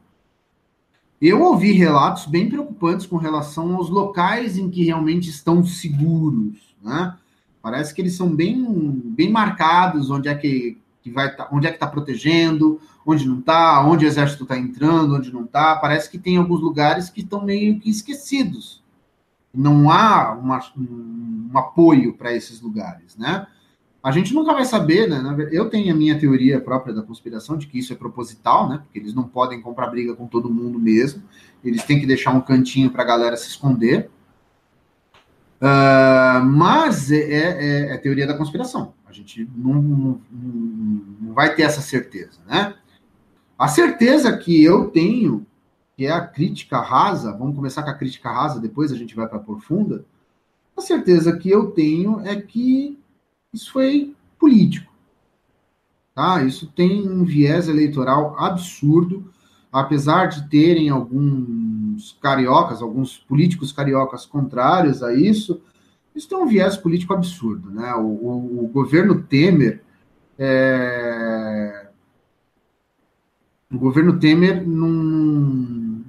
Eu ouvi relatos bem preocupantes com relação aos locais em que realmente estão seguros, né? Parece que eles são bem, bem marcados, onde é que, que vai tá, onde é que está protegendo, onde não está, onde o exército está entrando, onde não está. Parece que tem alguns lugares que estão meio que esquecidos não há uma, um apoio para esses lugares, né? A gente nunca vai saber, né? Eu tenho a minha teoria própria da conspiração de que isso é proposital, né? Porque eles não podem comprar briga com todo mundo mesmo. Eles têm que deixar um cantinho para a galera se esconder. Uh, mas é, é, é, teoria da conspiração. A gente não, não, não vai ter essa certeza, né? A certeza que eu tenho que é a crítica rasa, vamos começar com a crítica rasa, depois a gente vai para a profunda. A certeza que eu tenho é que isso foi político. Tá? Isso tem um viés eleitoral absurdo, apesar de terem alguns cariocas, alguns políticos cariocas contrários a isso, isso tem um viés político absurdo. Né? O, o, o governo Temer. É... O governo Temer não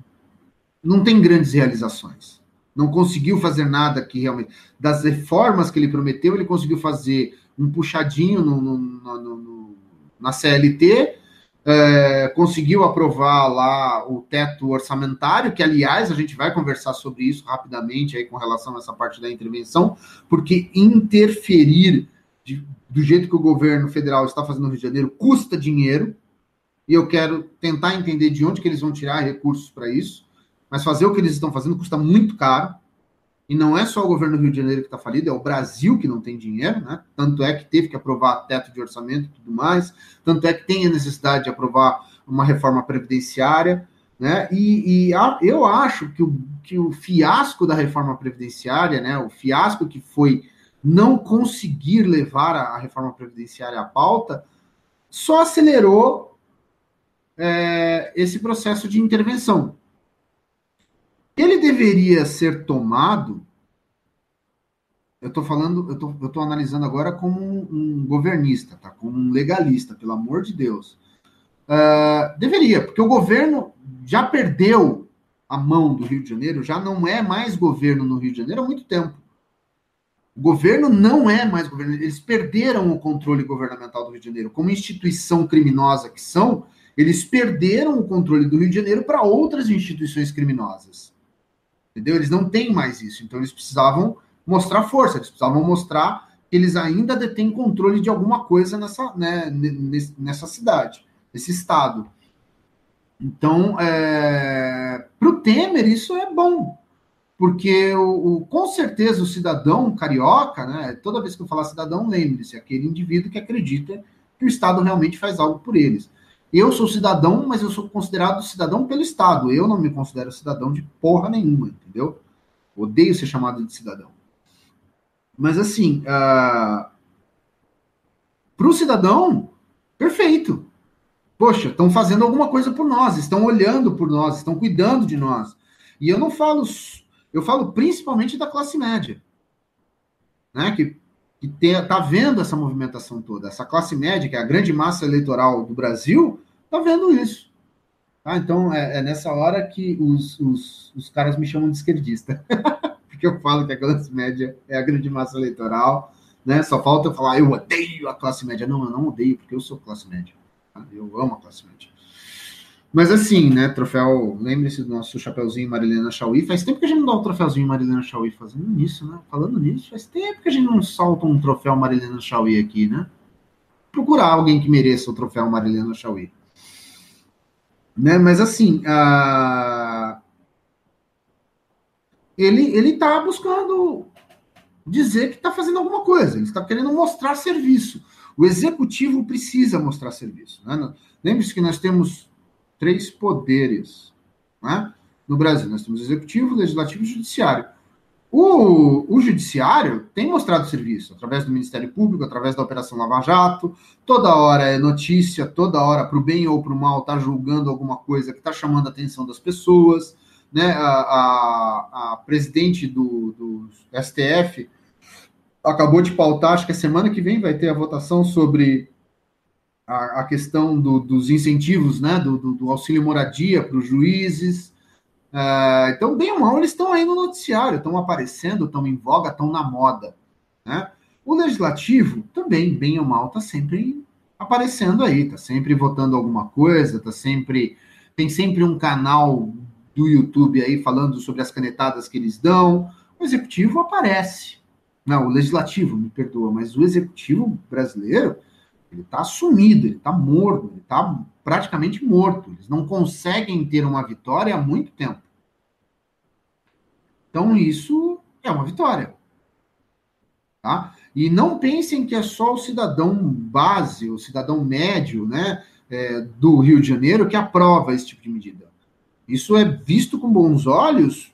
não tem grandes realizações. Não conseguiu fazer nada que realmente. Das reformas que ele prometeu, ele conseguiu fazer um puxadinho no, no, no, na CLT, é, conseguiu aprovar lá o teto orçamentário, que, aliás, a gente vai conversar sobre isso rapidamente aí com relação a essa parte da intervenção, porque interferir de, do jeito que o governo federal está fazendo no Rio de Janeiro custa dinheiro, e eu quero tentar entender de onde que eles vão tirar recursos para isso mas fazer o que eles estão fazendo custa muito caro. E não é só o governo do Rio de Janeiro que está falido, é o Brasil que não tem dinheiro, né? Tanto é que teve que aprovar teto de orçamento e tudo mais, tanto é que tem a necessidade de aprovar uma reforma previdenciária, né? E, e a, eu acho que o, que o fiasco da reforma previdenciária, né? O fiasco que foi não conseguir levar a, a reforma previdenciária à pauta, só acelerou é, esse processo de intervenção. Ele deveria ser tomado. Eu estou falando, eu tô, estou analisando agora como um, um, governista, tá? Como um legalista, pelo amor de Deus. Uh, deveria, porque o governo já perdeu a mão do Rio de Janeiro, já não é mais governo no Rio de Janeiro há muito tempo. O governo não é mais governo, eles perderam o controle governamental do Rio de Janeiro. Como instituição criminosa que são, eles perderam o controle do Rio de Janeiro para outras instituições criminosas. Entendeu? Eles não têm mais isso. Então eles precisavam mostrar força, eles precisavam mostrar que eles ainda detêm controle de alguma coisa nessa, né, nessa cidade, nesse estado. Então, é, para o Temer, isso é bom, porque o, o, com certeza o cidadão carioca, né, toda vez que eu falar cidadão, lembre-se, aquele indivíduo que acredita que o Estado realmente faz algo por eles. Eu sou cidadão, mas eu sou considerado cidadão pelo Estado. Eu não me considero cidadão de porra nenhuma, entendeu? Odeio ser chamado de cidadão. Mas assim, uh, ah, para o cidadão, perfeito. Poxa, estão fazendo alguma coisa por nós, estão olhando por nós, estão cuidando de nós. E eu não falo, eu falo principalmente da classe média, né? Que que está vendo essa movimentação toda. Essa classe média, que é a grande massa eleitoral do Brasil, está vendo isso. Tá? Então, é, é, nessa hora que os, os, os caras me chamam de esquerdista. Porque eu falo que a classe média é a grande massa eleitoral. Né? Só falta eu falar, eu odeio a classe média. Não, eu não odeio, porque eu sou classe média. Tá? Eu amo a classe média. Mas assim, né, troféu, lembre-se do nosso chapeuzinho Marilena Chauí. Faz tempo que a gente não dá o troféuzinho Marilena Chauí fazendo isso, né? Falando nisso, faz tempo que a gente não solta um troféu Marilena Chauí aqui, né? Procurar alguém que mereça o troféu Marilena Chauí. Né? Mas assim, a... ele, ele tá buscando dizer que está fazendo alguma coisa, ele está querendo mostrar serviço. O executivo precisa mostrar serviço. Né? Lembre-se que nós temos três poderes né? no Brasil. Nós temos executivo, legislativo e judiciário. O, o judiciário tem mostrado serviço através do Ministério Público, através da Operação Lava Jato. Toda hora é notícia, toda hora, para o bem ou para o mal, está julgando alguma coisa que está chamando a atenção das pessoas. Né? A, a, a presidente do, do STF acabou de pautar, acho que a semana que vem vai ter a votação sobre a, a questão do, dos incentivos, né, do, do, do auxílio moradia para os juízes. Uh, então, bem ou mal, eles estão aí no noticiário, estão aparecendo, estão em voga, estão na moda. Né? O legislativo também, bem ou mal, está sempre aparecendo aí, está sempre votando alguma coisa, está sempre tem sempre um canal do YouTube aí falando sobre as canetadas que eles dão. O executivo aparece. Não, o legislativo, me perdoa, mas o executivo brasileiro ele está sumido, ele está morto, ele está praticamente morto. Eles não conseguem ter uma vitória há muito tempo. Então, isso é uma vitória. Tá? E não pensem que é só o cidadão base, o cidadão médio né, é, do Rio de Janeiro que aprova esse tipo de medida. Isso é visto com bons olhos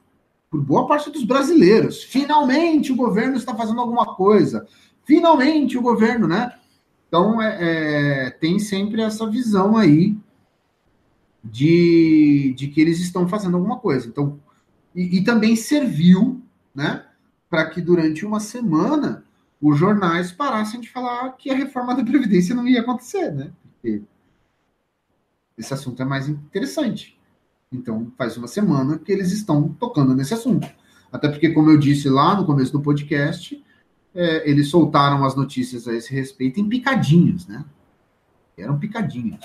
por boa parte dos brasileiros. Finalmente o governo está fazendo alguma coisa. Finalmente o governo, né? Então, é, é, tem sempre essa visão aí de, de que eles estão fazendo alguma coisa. Então, e, e também serviu, né, para que durante uma semana os jornais parassem de falar que a reforma da Previdência não ia acontecer, né? Porque esse assunto é mais interessante. Então, faz uma semana que eles estão tocando nesse assunto. Até porque, como eu disse lá no começo do podcast, é, eles soltaram as notícias a esse respeito em picadinhos, né? Eram picadinhos.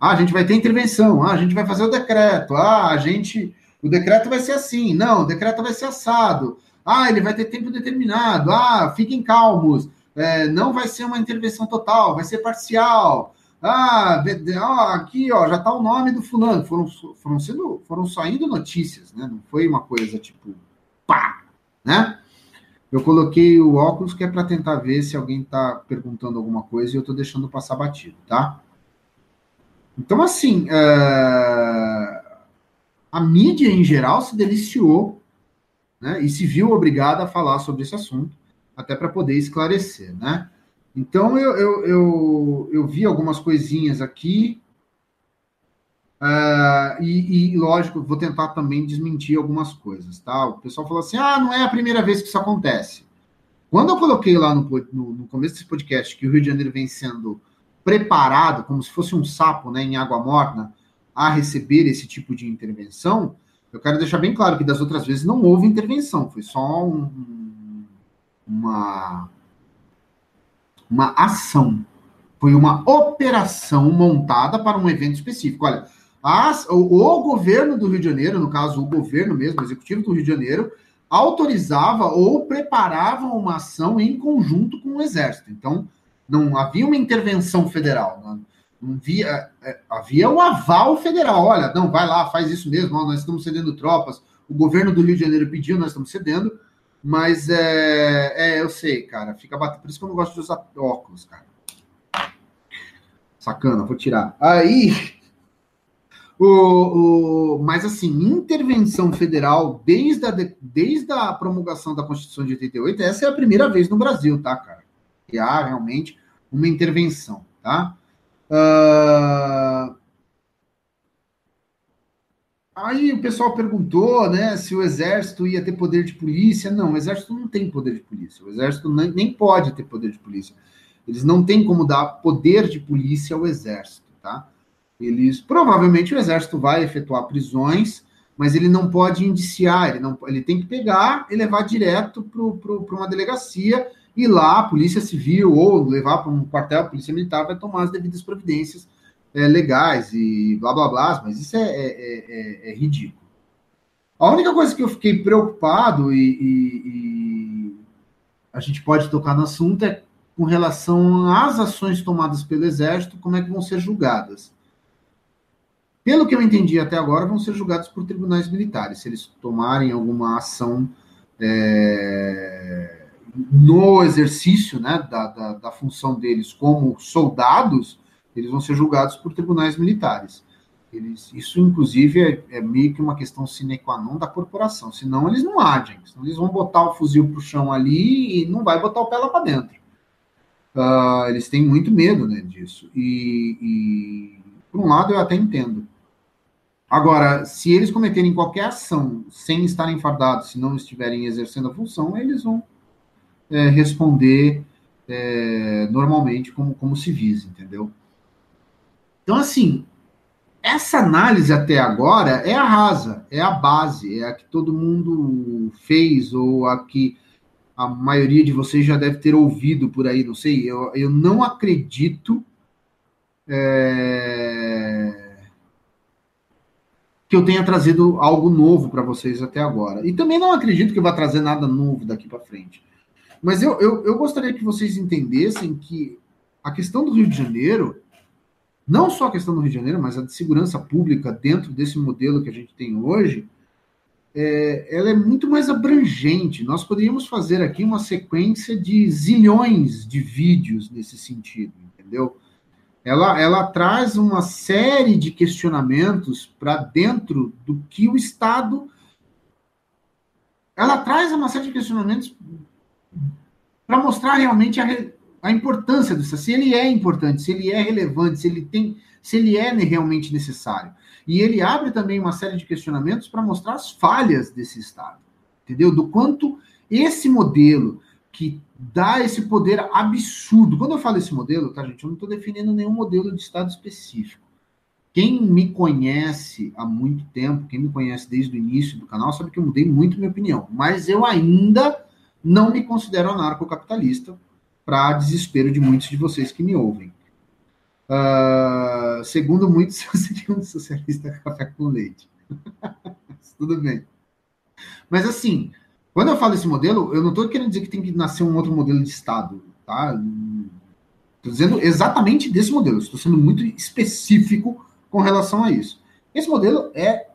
Ah, a gente vai ter intervenção, ah, a gente vai fazer o decreto, ah, a gente. O decreto vai ser assim, não, o decreto vai ser assado, ah, ele vai ter tempo determinado, ah, fiquem calmos, é, não vai ser uma intervenção total, vai ser parcial. Ah, aqui ó, já está o nome do fulano. Foram, foram, sendo, foram saindo notícias, né? Não foi uma coisa tipo pá, né? Eu coloquei o óculos que é para tentar ver se alguém está perguntando alguma coisa e eu estou deixando passar batido, tá? Então, assim, uh, a mídia em geral se deliciou né, e se viu obrigada a falar sobre esse assunto, até para poder esclarecer, né? Então, eu, eu, eu, eu vi algumas coisinhas aqui, Uh, e, e, lógico, vou tentar também desmentir algumas coisas, tá? O pessoal falou assim: ah, não é a primeira vez que isso acontece. Quando eu coloquei lá no, no, no começo desse podcast que o Rio de Janeiro vem sendo preparado, como se fosse um sapo né, em água morna, a receber esse tipo de intervenção, eu quero deixar bem claro que das outras vezes não houve intervenção, foi só um, uma, uma ação, foi uma operação montada para um evento específico. Olha, as, o, o governo do Rio de Janeiro, no caso, o governo mesmo, o executivo do Rio de Janeiro, autorizava ou preparava uma ação em conjunto com o Exército. Então, não havia uma intervenção federal. Não, não havia, é, havia o aval federal. Olha, não, vai lá, faz isso mesmo, nós estamos cedendo tropas. O governo do Rio de Janeiro pediu, nós estamos cedendo. Mas é, é eu sei, cara, fica batendo. Por isso que eu não gosto de usar óculos, cara. Sacana, vou tirar. Aí, o, o, mas assim, intervenção federal desde a, desde a promulgação da Constituição de 88, essa é a primeira vez no Brasil, tá, cara? Que há realmente uma intervenção, tá? Uh... Aí o pessoal perguntou, né, se o exército ia ter poder de polícia. Não, o exército não tem poder de polícia. O exército nem, pode ter poder de polícia. Eles não têm como dar poder de polícia ao exército, tá? Eles provavelmente o exército vai efetuar prisões, mas ele não pode indiciar, ele não ele tem que pegar e levar direto para uma delegacia e lá a polícia civil ou levar para um quartel, a polícia militar vai tomar as devidas providências é, legais e blá blá blá, mas isso é, é, é, é, é ridículo. A única coisa que eu fiquei preocupado e, e, e a gente pode tocar no assunto é com relação às ações tomadas pelo Exército, como é que vão ser julgadas. Pelo que eu entendi até agora, vão ser julgados por tribunais militares, se eles tomarem alguma ação é, no exercício né, da, da, da, função deles como soldados, eles vão ser julgados por tribunais militares. Eles, isso, inclusive, é, é, meio que uma questão sine qua non da corporação, senão eles não agem, senão eles vão botar o fuzil para o chão ali e não vai botar o pé lá para dentro. Uh, eles têm muito medo né, disso. E, e, por um lado, eu até entendo. Agora, se eles cometerem qualquer ação sem estarem fardados, se não estiverem exercendo a função, eles vão é, responder é, normalmente como, como civis, entendeu? Então, assim, essa análise até agora é a rasa, é a base, é a que todo mundo fez, ou a que a maioria de vocês já deve ter ouvido por aí, não sei. Eu, eu não acredito. É que eu tenha trazido algo novo para vocês até agora. E também não acredito que eu vá trazer nada novo daqui para frente. Mas eu, eu, eu gostaria que vocês entendessem que a questão do Rio de Janeiro, não só a questão do Rio de Janeiro, mas a de segurança pública dentro desse modelo que a gente tem hoje, é, ela é muito mais abrangente. Nós poderíamos fazer aqui uma sequência de zilhões de vídeos nesse sentido, entendeu? Ela, ela traz uma série de questionamentos para dentro do que o Estado. Ela traz uma série de questionamentos para mostrar realmente a, a importância Estado, se ele é importante, se ele é relevante, se ele tem, se ele é realmente necessário. E ele abre também uma série de questionamentos para mostrar as falhas desse Estado, entendeu? Do quanto esse modelo que dá esse poder absurdo. Quando eu falo esse modelo, tá, gente, eu não estou definindo nenhum modelo de Estado específico. Quem me conhece há muito tempo, quem me conhece desde o início do canal, sabe que eu mudei muito minha opinião. Mas eu ainda não me considero anarcocapitalista, para desespero de muitos de vocês que me ouvem. Uh, segundo muitos, eu seria um socialista café com leite. Tudo bem. Mas assim, quando eu falo esse modelo, eu não estou querendo dizer que tem que nascer um outro modelo de Estado, tá? Estou dizendo exatamente desse modelo. Estou sendo muito específico com relação a isso. Esse modelo é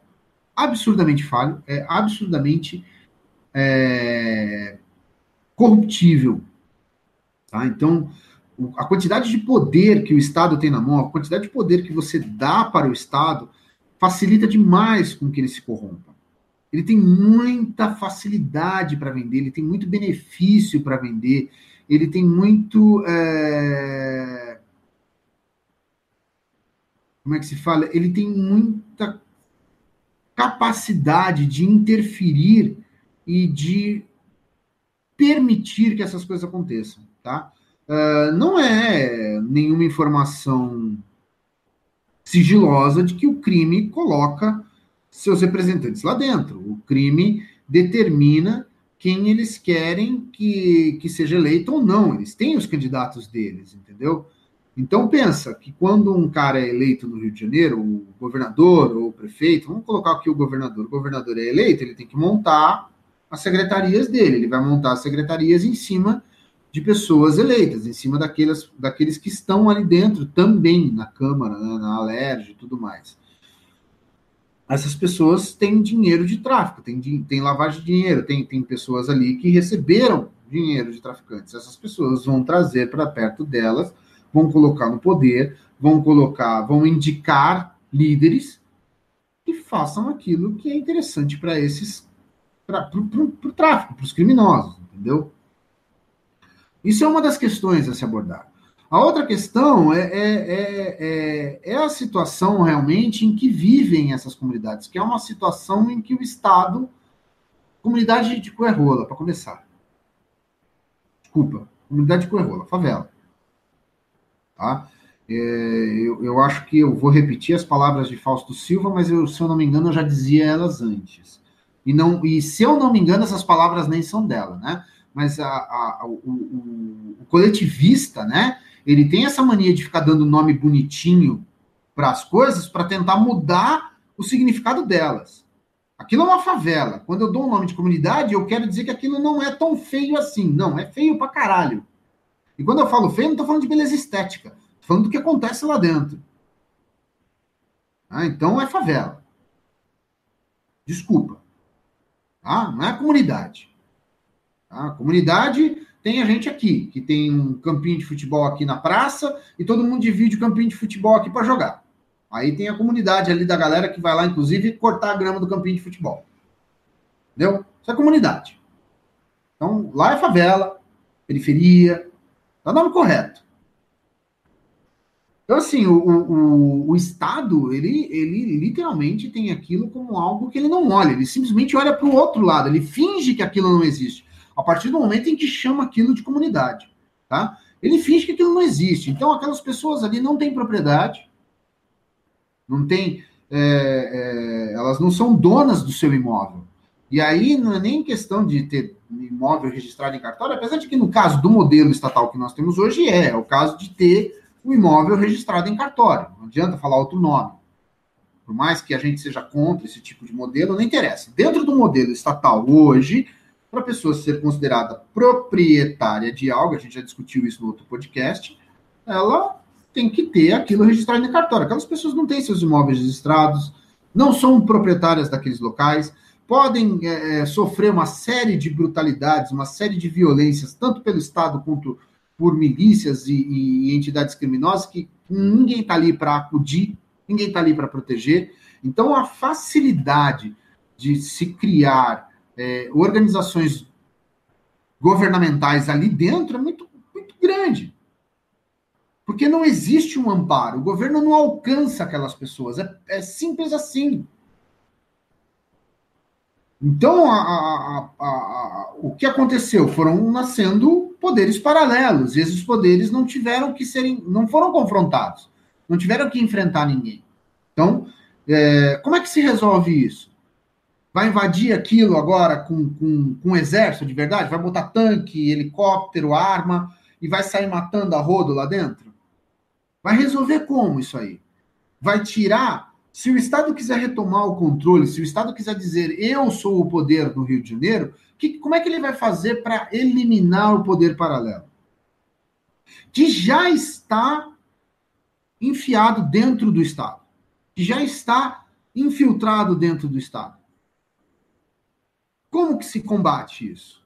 absurdamente falho, é absurdamente é, corruptível. Tá? Então, a quantidade de poder que o Estado tem na mão, a quantidade de poder que você dá para o Estado, facilita demais com que ele se corrompa ele tem muita facilidade para vender, ele tem muito benefício para vender, ele tem muito. É... Como é que se fala? Ele tem muita capacidade de interferir e de permitir que essas coisas aconteçam, tá? Uh, não é nenhuma informação sigilosa de que o crime coloca seus representantes lá dentro. O crime determina quem eles querem que, que seja eleito ou não. Eles têm os candidatos deles, entendeu? Então pensa que quando um cara é eleito no Rio de Janeiro, o governador ou o prefeito, vamos colocar aqui o governador, o governador é eleito, ele tem que montar as secretarias dele, ele vai montar as secretarias em cima de pessoas eleitas, em cima daqueles, daqueles que estão ali dentro também, na Câmara, né, na Alerj e tudo mais. Essas pessoas têm dinheiro de tráfico, tem, lavagem de dinheiro, tem, tem pessoas ali que receberam dinheiro de traficantes. Essas pessoas vão trazer para perto delas, vão colocar no poder, vão colocar, vão indicar líderes que façam aquilo que é interessante para esses, para o tráfico, para os criminosos, entendeu? Isso é uma das questões a se abordar. A outra questão é, é, é, é, é a situação realmente em que vivem essas comunidades, que é uma situação em que o Estado. Comunidade de Coerrola, para começar. Desculpa, comunidade de Coerrola, favela. Tá? É, eu, eu, acho que eu vou repetir as palavras de Fausto Silva, mas eu, se eu não me engano, eu já dizia elas antes. E, não, e se eu não me engano, essas palavras nem são dela, né? mas a, a, o, o, o, coletivista, né? Ele tem essa mania de ficar dando nome bonitinho para as coisas para tentar mudar o significado delas. Aquilo é uma favela. Quando eu dou um nome de comunidade, eu quero dizer que aquilo não é tão feio assim. Não, é feio pra caralho. E quando eu falo feio, não estou falando de beleza estética. Estou falando do que acontece lá dentro. Ah, então é favela. Desculpa. Ah, não é comunidade. A comunidade tem a gente aqui, que tem um campinho de futebol aqui na praça e todo mundo divide o campinho de futebol aqui para jogar. Aí tem a comunidade ali da galera que vai lá, inclusive, cortar a grama do campinho de futebol. Entendeu? Isso é comunidade. Então, lá é favela, periferia, o nome correto. Então, assim, o, o, o, Estado, ele, ele literalmente tem aquilo como algo que ele não olha, ele simplesmente olha para o outro lado, ele finge que aquilo não existe a partir do momento em que chama aquilo de comunidade, tá? Ele finge que aquilo não existe. Então, aquelas pessoas ali não têm propriedade, não tem, é, é, elas não são donas do seu imóvel. E aí não é nem questão de ter imóvel registrado em cartório, apesar de que no caso do modelo estatal que nós temos hoje é, é o caso de ter o imóvel registrado em cartório. Não adianta falar outro nome. Por mais que a gente seja contra esse tipo de modelo, não interessa. Dentro do modelo estatal hoje, para a pessoa ser considerada proprietária de algo, a gente já discutiu isso no outro podcast, ela tem que ter aquilo registrado em cartório. Aquelas pessoas não têm seus imóveis registrados, não são proprietárias daqueles locais, podem é, é sofrer uma série de brutalidades, uma série de violências, tanto pelo Estado quanto por milícias e, e entidades criminosas, que ninguém está ali para acudir, ninguém está ali para proteger. Então, a facilidade de se criar é, organizações governamentais ali dentro é muito, muito grande. Porque não existe um amparo. O governo não alcança aquelas pessoas. É, é simples assim. Então, a, a, a, o que aconteceu? Foram nascendo poderes paralelos. E esses poderes não tiveram que serem, não foram confrontados. Não tiveram que enfrentar ninguém. Então, é, como é que se resolve isso? Vai invadir aquilo agora com, com, com um exército de verdade? Vai botar tanque, helicóptero, arma e vai sair matando a rodo lá dentro? Vai resolver como isso aí? Vai tirar. Se o Estado quiser retomar o controle, se o Estado quiser dizer eu sou o poder do Rio de Janeiro, que, como é que ele vai fazer para eliminar o poder paralelo? Que já está enfiado dentro do Estado, que já está infiltrado dentro do Estado. Como que se combate isso?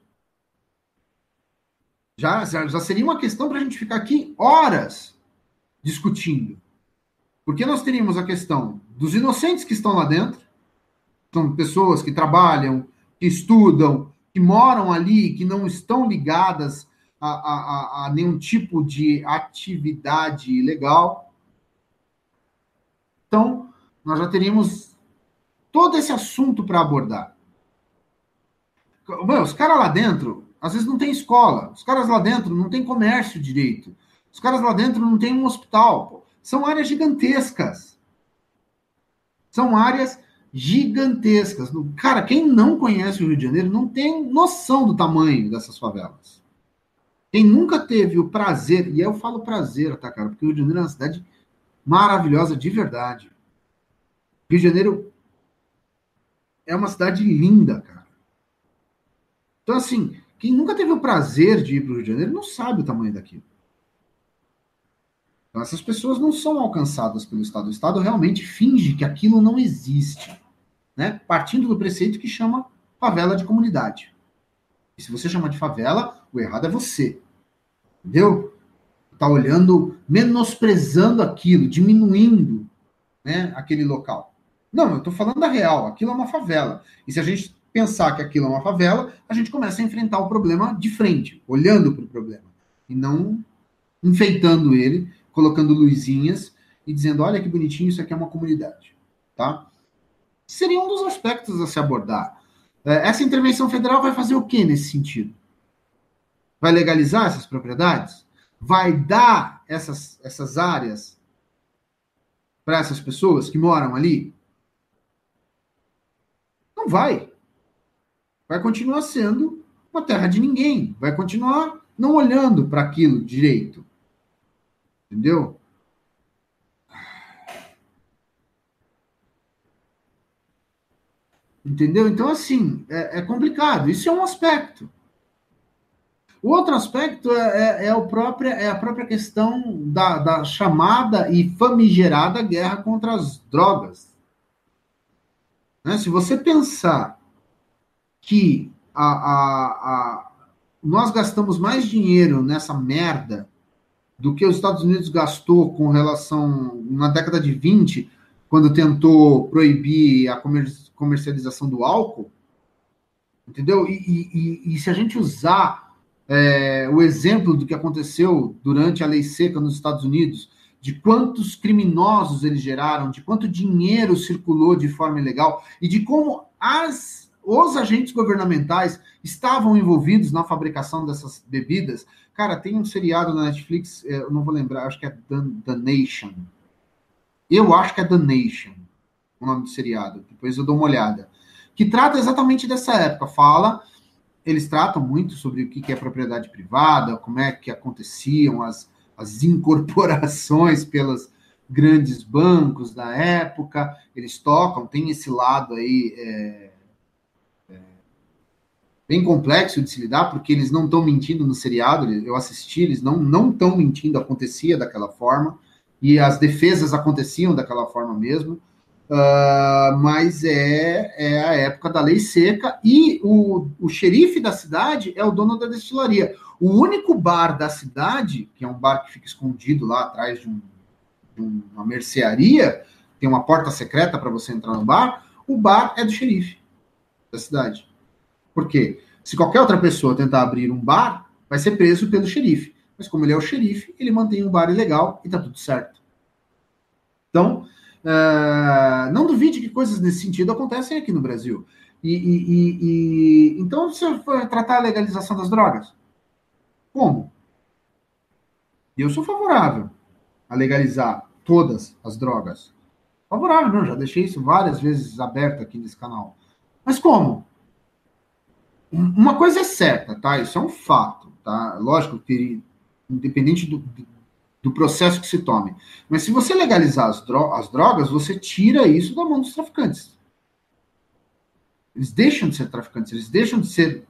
Já, já, seria uma questão para a gente ficar aqui horas discutindo. Porque nós teríamos a questão dos inocentes que estão lá dentro, são pessoas que trabalham, que estudam, que moram ali, que não estão ligadas a, a, a, nenhum tipo de atividade ilegal. Então, nós já teríamos todo esse assunto para abordar. Os caras lá dentro, às vezes não tem escola. Os caras lá dentro não tem comércio direito. Os caras lá dentro não tem um hospital. Pô. São áreas gigantescas. São áreas gigantescas. Cara, quem não conhece o Rio de Janeiro não tem noção do tamanho dessas favelas. Quem nunca teve o prazer, e eu falo prazer, tá, cara? Porque o Rio de Janeiro é uma cidade maravilhosa de verdade. Rio de Janeiro é uma cidade linda, cara. Então, assim, quem nunca teve o prazer de ir para o Rio de Janeiro não sabe o tamanho daquilo. Então, essas pessoas não são alcançadas pelo Estado. O Estado realmente finge que aquilo não existe, né? partindo do preceito que chama favela de comunidade. E se você chama de favela, o errado é você. Entendeu? Está olhando, menosprezando aquilo, diminuindo né, aquele local. Não, eu estou falando da real. Aquilo é uma favela. E se a gente pensar que aquilo é uma favela, a gente começa a enfrentar o problema de frente, olhando para o problema. E não enfeitando ele, colocando luzinhas e dizendo: olha que bonitinho, isso aqui é uma comunidade. Tá? Seria um dos aspectos a se abordar. É, essa intervenção federal vai fazer o que nesse sentido? Vai legalizar essas propriedades? Vai dar essas, essas áreas para essas pessoas que moram ali? Não vai. Vai continuar sendo uma terra de ninguém. Vai continuar não olhando para aquilo direito. Entendeu? Entendeu? Então, assim, é, é, complicado. Isso é um aspecto. O outro aspecto é, é, é, o próprio, é a própria questão da, da chamada e famigerada guerra contra as drogas. Né? Se você pensar que a, a, a, nós gastamos mais dinheiro nessa merda do que os Estados Unidos gastou com relação na década de 20, quando tentou proibir a comercialização do álcool, entendeu? E, e, e se a gente usar é, o exemplo do que aconteceu durante a lei seca nos Estados Unidos, de quantos criminosos eles geraram, de quanto dinheiro circulou de forma ilegal e de como as, os agentes governamentais estavam envolvidos na fabricação dessas bebidas. Cara, tem um seriado na Netflix, é, eu não vou lembrar, acho que é The, Nation. Eu acho que é The Nation, o nome do seriado. Depois eu dou uma olhada. Que trata exatamente dessa época. Fala eles tratam muito sobre o que é propriedade privada, como é que aconteciam as, as incorporações pelos grandes bancos da época, eles tocam, tem esse lado aí é, bem complexo de se lidar, porque eles não estão mentindo no seriado, eu assisti, eles não estão mentindo, acontecia daquela forma, e as defesas aconteciam daquela forma mesmo, uh, mas é, é a época da lei seca, e o, o xerife da cidade é o dono da destilaria. O único bar da cidade, que é um bar que fica escondido lá atrás de, um, de uma mercearia, tem uma porta secreta para você entrar no bar, o bar é do xerife da cidade. Por quê? Se qualquer outra pessoa tentar abrir um bar, vai ser preso pelo xerife. Mas como ele é o xerife, ele mantém um bar ilegal e tá tudo certo. Então, uh, não duvide que coisas nesse sentido acontecem aqui no Brasil. E, e, e, e então, você for tratar a legalização das drogas, como? Eu sou favorável a legalizar todas as drogas. Favorável, não, já deixei isso várias vezes aberto aqui nesse canal. Mas como? Uma coisa é certa, tá? Isso é um fato, tá? Lógico que, independente do, do processo que se tome. Mas se você legalizar as, dro as drogas, você tira isso da mão dos traficantes. Eles deixam de ser traficantes, eles deixam de ser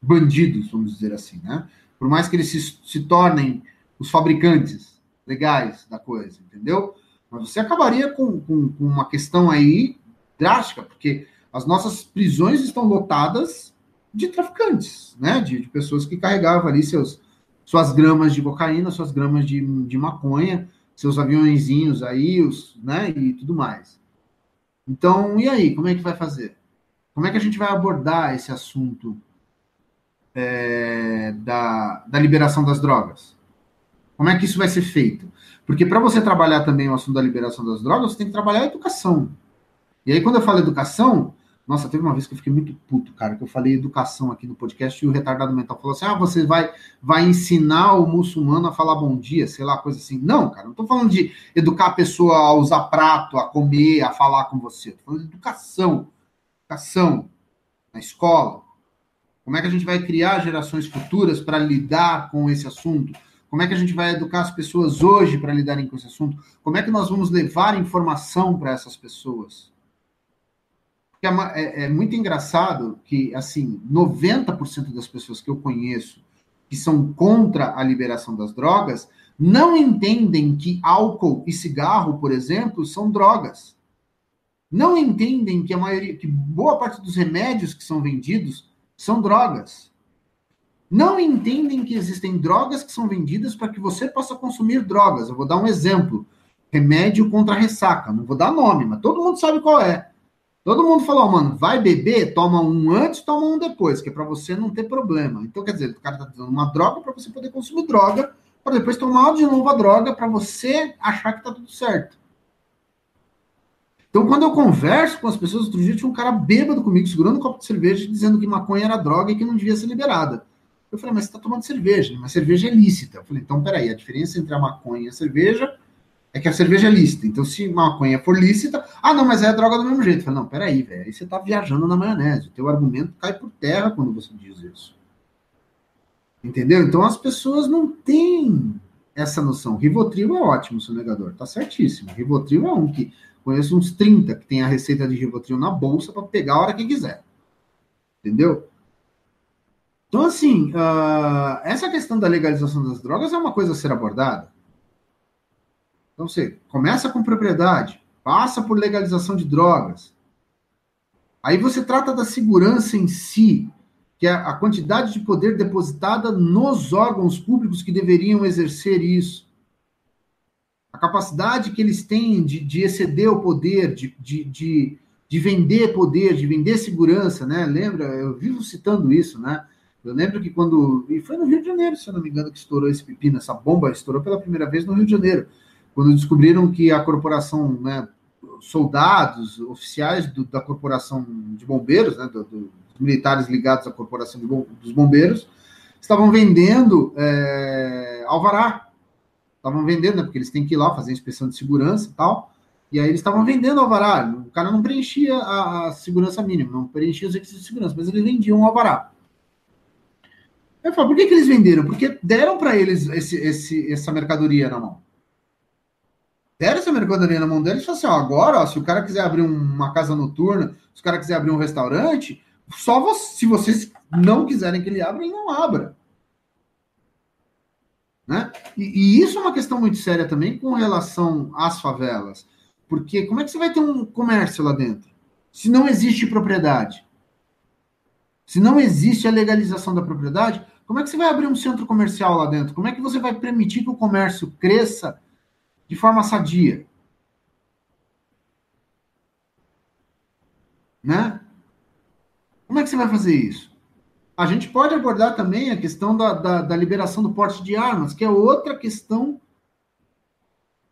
bandidos, vamos dizer assim, né? Por mais que eles se, se tornem os fabricantes legais da coisa, entendeu? Mas você acabaria com, com, com uma questão aí drástica, porque as nossas prisões estão lotadas de traficantes, né? De, de, pessoas que carregavam ali seus, suas gramas de cocaína, suas gramas de, de maconha, seus aviãozinhos aí, os, né? E tudo mais. Então, e aí? Como é que vai fazer? Como é que a gente vai abordar esse assunto é, da, da liberação das drogas? Como é que isso vai ser feito? Porque para você trabalhar também o assunto da liberação das drogas, você tem que trabalhar a educação. E aí, quando eu falo educação, Nossa, teve uma vez que eu fiquei muito puto, cara, que eu falei educação aqui no podcast e o retardado mental falou assim: ah, você vai, vai ensinar o muçulmano a falar bom dia, sei lá, coisa assim. Não, cara, não tô falando de educar a pessoa a usar prato, a comer, a falar com você. Tô falando de educação. Educação na escola. Como é que a gente vai criar gerações futuras para lidar com esse assunto? Como é que a gente vai educar as pessoas hoje para lidarem com esse assunto? Como é que nós vamos levar informação para essas pessoas? É, é, é, muito engraçado que, assim, 90% das pessoas que eu conheço que são contra a liberação das drogas não entendem que álcool e cigarro, por exemplo, são drogas. Não entendem que a maioria, que boa parte dos remédios que são vendidos são drogas. Não entendem que existem drogas que são vendidas para que você possa consumir drogas. Eu vou dar um exemplo: remédio contra ressaca. Não vou dar nome, mas todo mundo sabe qual é. Todo mundo falou, mano, vai beber, toma um antes, toma um depois, que é para você não ter problema. Então, quer dizer, o cara tá dando uma droga para você poder consumir droga, para depois tomar de novo a droga para você achar que tá tudo certo. Então, quando eu converso com as pessoas, outro dia tinha um cara bêbado comigo, segurando um copo de cerveja, dizendo que maconha era droga e que não devia ser liberada. Eu falei, mas você está tomando cerveja, mas cerveja é lícita. Eu falei, então, peraí, a diferença entre a maconha e a cerveja é que a cerveja é lícita. Então, se maconha for lícita, ah, não, mas é droga do mesmo jeito. Falei, não, peraí, velho, aí você tá viajando na maionese. O teu argumento cai por terra quando você diz isso. Entendeu? Então, as pessoas não têm essa noção. Rivotril é ótimo, sonegador, tá certíssimo. Rivotril é um que conheço uns 30 que tem a receita de Rivotril na bolsa para pegar a hora que quiser. Entendeu? Então, assim, uh, essa questão da legalização das drogas é uma coisa a ser abordada. Então você começa com propriedade, passa por legalização de drogas. Aí você trata da segurança em si, que é a quantidade de poder depositada nos órgãos públicos que deveriam exercer isso. A capacidade que eles têm de, de exceder o poder, de, de, de, de vender poder, de vender segurança, né? Lembra? Eu vivo citando isso, né? Eu lembro que quando. E foi no Rio de Janeiro, se eu não me engano, que estourou esse pepino, essa bomba estourou pela primeira vez no Rio de Janeiro quando descobriram que a corporação, né, soldados, oficiais do, da corporação de bombeiros, né, do, do, dos militares ligados à corporação bom, dos bombeiros, estavam vendendo é, alvará. Estavam vendendo, né, porque eles têm que ir lá fazer inspeção de segurança e tal. E aí eles estavam vendendo alvará. O cara não preenchia a, a segurança mínima, não preenchia os requisitos de segurança, mas eles vendiam alvará. Eu falo, por que, que eles venderam? Porque deram para eles esse, esse, essa mercadoria na mão deram essa mercadoria na mão deles e falaram assim: ó, agora, ó, se o cara quiser abrir uma casa noturna, se o cara quiser abrir um restaurante, só você, se vocês não quiserem que ele abra, ele não abra. Né? E, e, isso é uma questão muito séria também com relação às favelas. Porque como é que você vai ter um comércio lá dentro? Se não existe propriedade. Se não existe a legalização da propriedade, como é que você vai abrir um centro comercial lá dentro? Como é que você vai permitir que o comércio cresça de forma sadia. Né? Como é que você vai fazer isso? A gente pode abordar também a questão da, da, da liberação do porte de armas, que é outra questão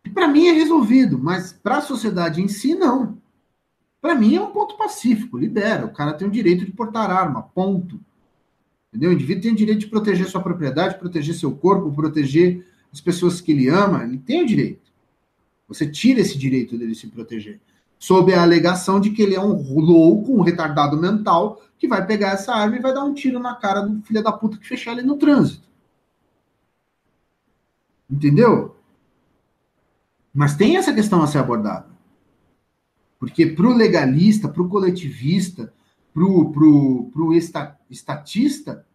que para mim é resolvido, mas para a sociedade em si, não. Para mim é um ponto pacífico, libera. O cara tem o direito de portar arma, ponto. Entendeu? O indivíduo tem o direito de proteger sua propriedade, proteger seu corpo, proteger as pessoas que ele ama, ele tem o direito. Você tira esse direito dele se proteger. Sob a alegação de que ele é um louco, um retardado mental, que vai pegar essa arma e vai dar um tiro na cara do filho da puta que fechar ele no trânsito. Entendeu? Mas tem essa questão a ser abordada. Porque para o legalista, para o coletivista, para o pro estatista,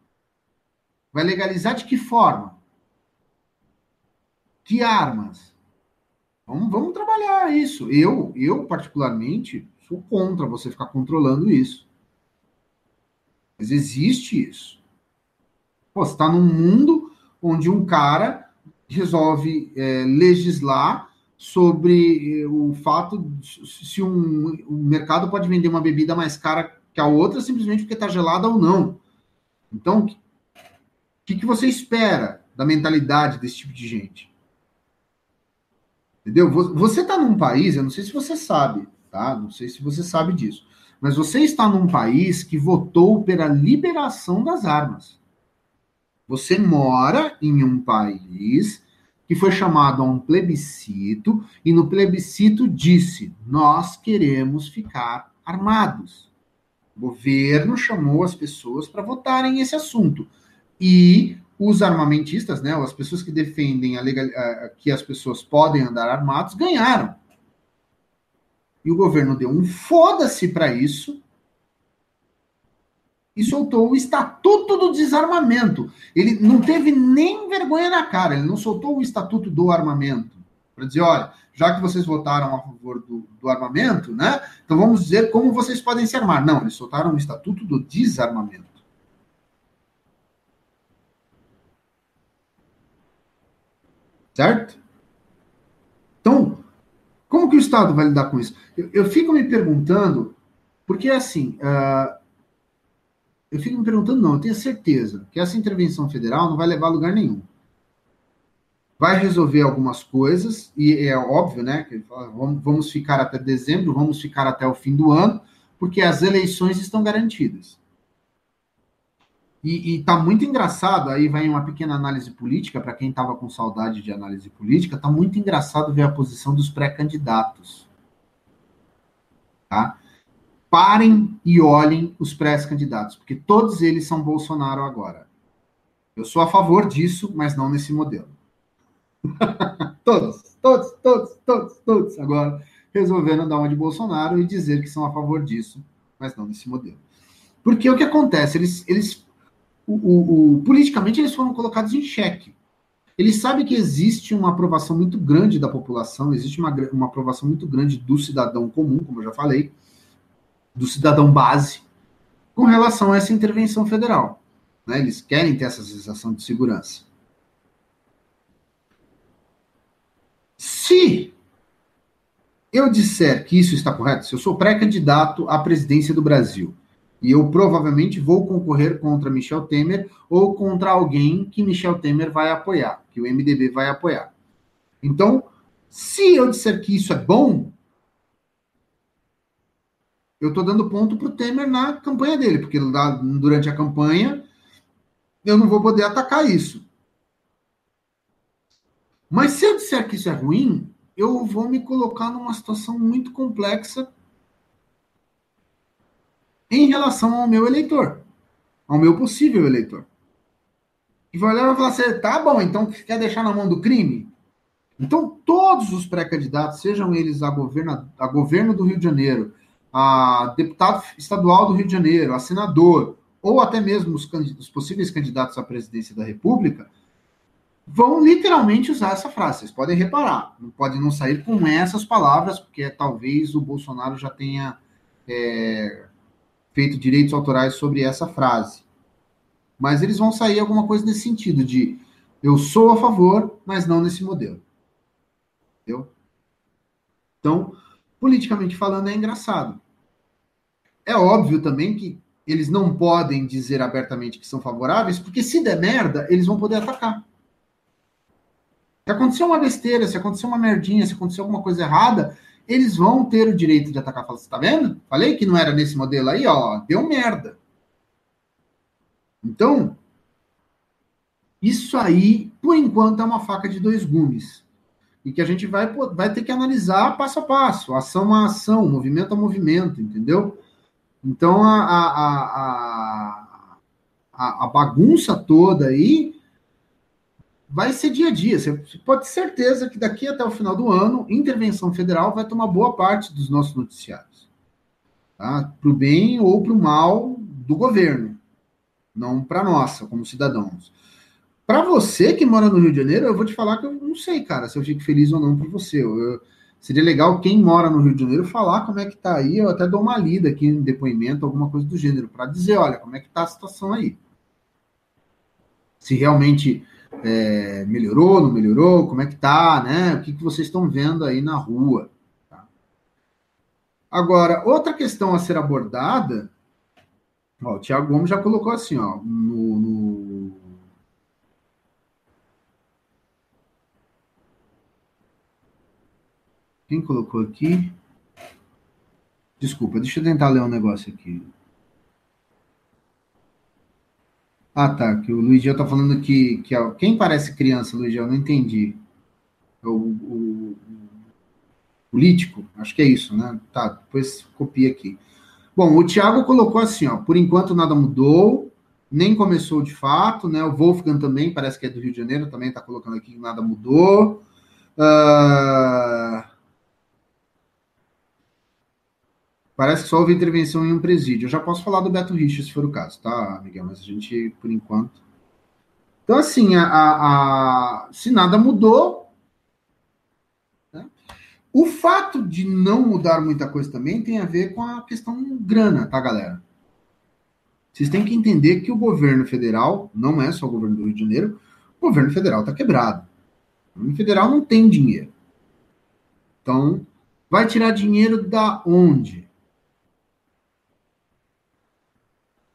vai legalizar de que forma? Que armas? Vamos, vamos trabalhar isso. Eu, eu, particularmente, sou contra você ficar controlando isso. Mas existe isso. Pô, você está num mundo onde um cara resolve é, legislar sobre eh, o fato se um, o mercado pode vender uma bebida mais cara que a outra simplesmente porque está gelada ou não. Então, o que, que você espera da mentalidade desse tipo de gente? Entendeu? Você está num país, eu não sei se você sabe, tá? Não sei se você sabe disso. mas você está num país que votou pela liberação das armas. Você mora em um país que foi chamado a um plebiscito e no plebiscito disse: nós queremos ficar armados. O governo chamou as pessoas para votarem esse assunto. E os armamentistas, né, as pessoas que defendem a legal, que as pessoas podem andar armados, ganharam. E o governo deu um foda-se para isso e soltou o Estatuto do Desarmamento. Ele não teve nem vergonha na cara, ele não soltou o Estatuto do Armamento. Para dizer, olha, já que vocês votaram a favor do, do, armamento, né? Então vamos dizer como vocês podem se armar. Não, eles soltaram o Estatuto do Desarmamento. Certo? Então, como que o Estado vai lidar com isso? Eu, eu fico me perguntando, porque assim, uh, eu fico me perguntando, não, eu tenho certeza que essa intervenção federal não vai levar a lugar nenhum. Vai resolver algumas coisas, e é óbvio, né? Que vamos ficar até dezembro, vamos ficar até o fim do ano, porque as eleições estão garantidas. E, e tá muito engraçado, aí vai uma pequena análise política, para quem estava com saudade de análise política, tá muito engraçado ver a posição dos pré-candidatos. Tá? Parem e olhem os pré-candidatos, porque todos eles são Bolsonaro agora. Eu sou a favor disso, mas não nesse modelo. todos, todos, todos, todos, todos. Agora, resolvendo dar uma de Bolsonaro e dizer que são a favor disso, mas não nesse modelo. Porque o que acontece? Eles, eles o, o, politicamente eles foram colocados em xeque. Eles sabem que existe uma aprovação muito grande da população, existe uma, uma aprovação muito grande do cidadão comum, como eu já falei, do cidadão base, com relação a essa intervenção federal. Né? Eles querem ter essa sensação de segurança. Se eu disser que isso está correto, se eu sou pré-candidato à presidência do Brasil, e eu provavelmente vou concorrer contra Michel Temer ou contra alguém que Michel Temer vai apoiar, que o MDB vai apoiar. Então, se eu disser que isso é bom, eu estou dando ponto para o Temer na campanha dele, porque durante a campanha eu não vou poder atacar isso. Mas se eu disser que isso é ruim, eu vou me colocar numa situação muito complexa em relação ao meu eleitor, ao meu possível eleitor. E vai olhar e vai falar assim: tá bom, então quer deixar na mão do crime? Então, todos os pré-candidatos, sejam eles a governo, a governo do Rio de Janeiro, a deputado estadual do Rio de Janeiro, a senador, ou até mesmo os, os possíveis candidatos à presidência da República, vão literalmente usar essa frase. Vocês podem reparar, não pode não sair com essas palavras, porque talvez o Bolsonaro já tenha é, feito direitos autorais sobre essa frase. Mas eles vão sair alguma coisa nesse sentido de eu sou a favor, mas não nesse modelo. Entendeu? Então, politicamente falando, é engraçado. É óbvio também que eles não podem dizer abertamente que são favoráveis, porque se der merda, eles vão poder atacar. Se acontecer uma besteira, se acontecer uma merdinha, se acontecer alguma coisa errada, eles vão ter o direito de atacar. Você tá vendo? Falei que não era nesse modelo aí, ó, deu merda. Então, isso aí, por enquanto, é uma faca de dois gumes. E que a gente vai, vai ter que analisar passo a passo, ação a ação, movimento a movimento, entendeu? Então, a, a, a, a bagunça toda aí vai ser dia a dia. Você pode ter certeza que daqui até o final do ano, intervenção federal vai tomar boa parte dos nossos noticiários. Tá? Para o bem ou para o mal do governo, não para nossa, como cidadãos. Para você que mora no Rio de Janeiro, eu vou te falar que eu não sei, cara, se eu fico feliz ou não por você. Eu, seria legal quem mora no Rio de Janeiro falar como é que tá aí. Eu até dou uma lida aqui em depoimento, alguma coisa do gênero, para dizer, olha, como é que tá a situação aí. Se realmente é, melhorou, não melhorou, como é que tá, né? O que, que vocês estão vendo aí na rua. Tá? Agora, outra questão a ser abordada, ó, o Tiago Gomes já colocou assim, ó, no, no... Quem colocou aqui? Desculpa, deixa eu tentar ler um negócio aqui. Ah, tá. Que o Luiz está falando que, que quem parece criança? Eu não entendi. É o, o, o, político? Acho que é isso, né? Tá, depois copia aqui. Bom, o Thiago colocou assim, ó. Por enquanto nada mudou, nem começou de fato, né? O Wolfgang também, parece que é do Rio de Janeiro, também está colocando aqui que nada mudou. Uh... Parece que só houve intervenção em um presídio. Eu já posso falar do Beto Richa, se for o caso, tá, Miguel? Mas a gente, por enquanto. Então, assim, a, a, a se nada mudou. Né? O fato de não mudar muita coisa também tem a ver com a questão grana, tá, galera? Vocês têm que entender que o governo federal, não é só o governo do Rio de Janeiro, o governo federal está quebrado. O governo federal não tem dinheiro. Então, vai tirar dinheiro da onde?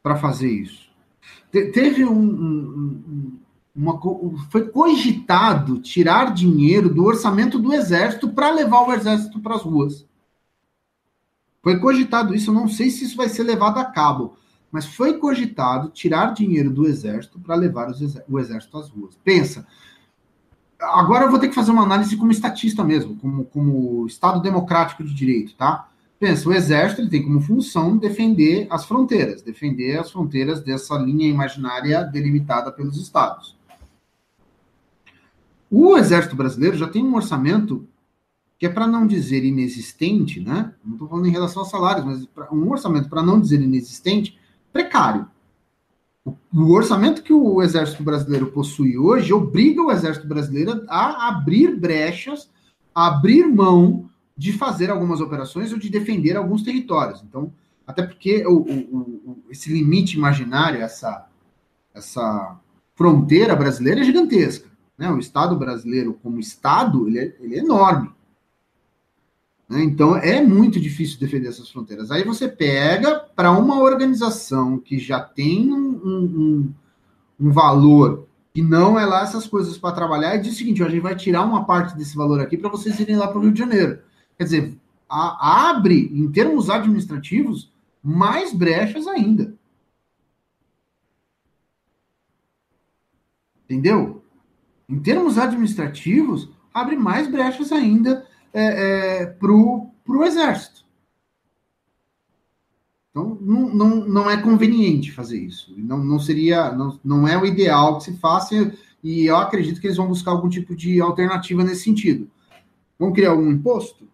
Para fazer isso. Te, teve um, um, uma, foi cogitado tirar dinheiro do orçamento do exército para levar o exército para as ruas. Foi cogitado isso, eu não sei se isso vai ser levado a cabo, mas foi cogitado tirar dinheiro do exército para levar o exército às ruas. Pensa. Agora eu vou ter que fazer uma análise como estatista mesmo, como, como Estado democrático de direito, tá? Pensa, o exército ele tem como função defender as fronteiras, defender as fronteiras dessa linha imaginária delimitada pelos estados. O exército brasileiro já tem um orçamento que é para não dizer inexistente, né? Não estou falando em relação aos salários, mas um orçamento para não dizer inexistente, precário. O orçamento que o exército brasileiro possui hoje obriga o exército brasileiro a abrir brechas, a abrir mão de fazer algumas operações ou de defender alguns territórios. Então, até porque o, o, o, esse limite imaginário, essa, essa fronteira brasileira é gigantesca. Né? O Estado brasileiro, como Estado, ele é, ele é enorme. Né? Então, é muito difícil defender essas fronteiras. Aí você pega para uma organização que já tem um, um, um valor que não é lá essas coisas para trabalhar e diz o seguinte: a gente vai tirar uma parte desse valor aqui para vocês irem lá para o Rio de Janeiro. Quer dizer, a, abre, em termos administrativos, mais brechas ainda. Entendeu? Em termos administrativos, abre mais brechas ainda é, é, para o exército. Então, não, não, não é conveniente fazer isso. Não, não seria, não, não é o ideal que se faça, e eu acredito que eles vão buscar algum tipo de alternativa nesse sentido. Vão criar algum imposto?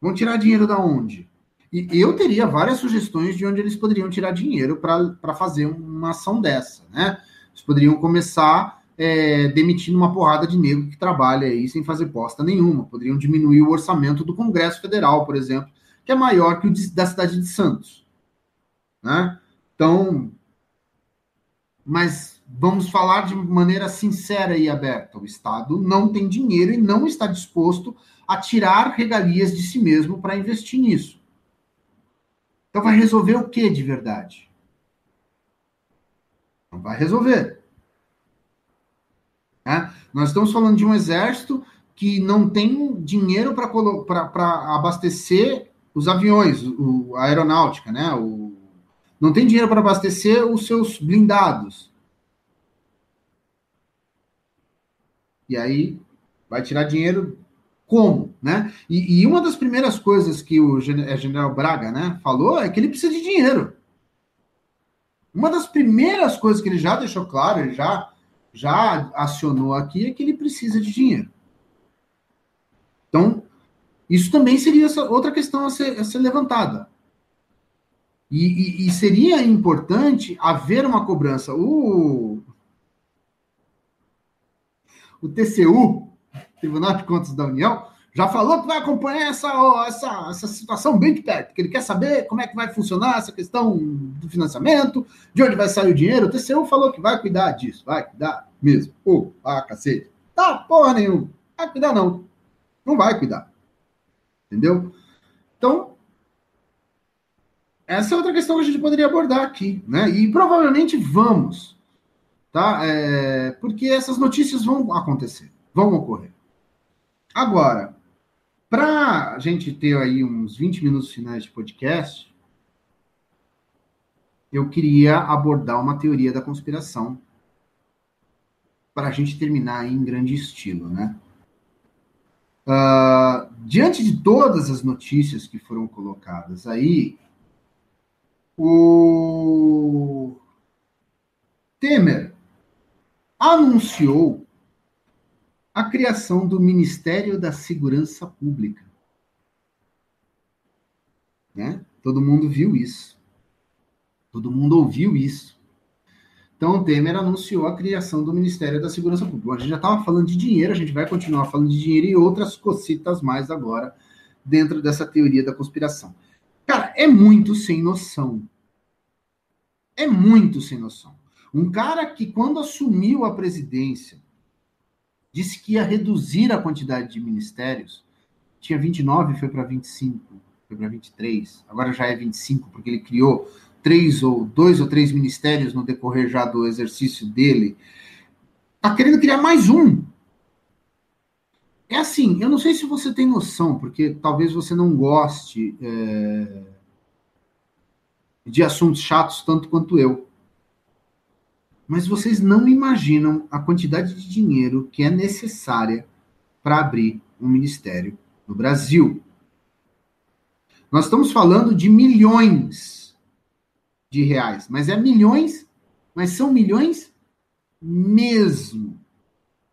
Vão tirar dinheiro da onde? E eu teria várias sugestões de onde eles poderiam tirar dinheiro para fazer uma ação dessa, né? Eles poderiam começar é, demitindo uma porrada de negro que trabalha aí sem fazer posta nenhuma. Poderiam diminuir o orçamento do Congresso Federal, por exemplo, que é maior que o de, da cidade de Santos. Né? Então, mas vamos falar de maneira sincera e aberta. O Estado não tem dinheiro e não está disposto a tirar regalias de si mesmo para investir nisso. Então vai resolver o que de verdade? Não vai resolver. É? Nós estamos falando de um exército que não tem dinheiro para abastecer os aviões, o, a aeronáutica, né? O, não tem dinheiro para abastecer os seus blindados. E aí vai tirar dinheiro como, né? E, e, uma das primeiras coisas que o é, general Braga, né, falou é que ele precisa de dinheiro. Uma das primeiras coisas que ele já deixou claro, ele já já acionou aqui é que ele precisa de dinheiro. Então, isso também seria outra questão a ser, a ser levantada. E, e, e, seria importante haver uma cobrança. O, o TCU, Tribunal de Contas da União, já falou que vai acompanhar essa, essa, essa situação bem de perto, que ele quer saber como é que vai funcionar essa questão do financiamento, de onde vai sair o dinheiro. O TCU falou que vai cuidar disso, vai cuidar mesmo. Pô, ah, cacete. Tá, porra nenhuma. Vai cuidar, não. Não vai cuidar. Entendeu? Então, essa é outra questão que a gente poderia abordar aqui, né? E provavelmente vamos, tá? É, porque essas notícias vão acontecer, vão ocorrer. Agora, Para a gente ter aí uns 20 minutos finais de podcast, eu queria abordar uma teoria da conspiração para a gente terminar em grande estilo, né? Uh, diante de todas as notícias que foram colocadas aí, o Temer anunciou a criação do Ministério da Segurança Pública. Né? Todo mundo viu isso. Todo mundo ouviu isso. Então, o Temer anunciou a criação do Ministério da Segurança Pública. A gente já estava falando de dinheiro, a gente vai continuar falando de dinheiro e outras cocitas mais agora dentro dessa teoria da conspiração. Cara, é muito sem noção. É muito sem noção. Um cara que, quando assumiu a presidência, disse que ia reduzir a quantidade de ministérios, tinha 29, foi para 25, foi para 23, agora já é 25, porque ele criou três ou dois ou três ministérios no decorrer já do exercício dele. Está querendo criar mais um. É assim, eu não sei se você tem noção, porque talvez você não goste é, de assuntos chatos tanto quanto eu. Mas vocês não imaginam a quantidade de dinheiro que é necessária para abrir um ministério no Brasil. Nós estamos falando de milhões de reais, mas é milhões, mas são milhões mesmo.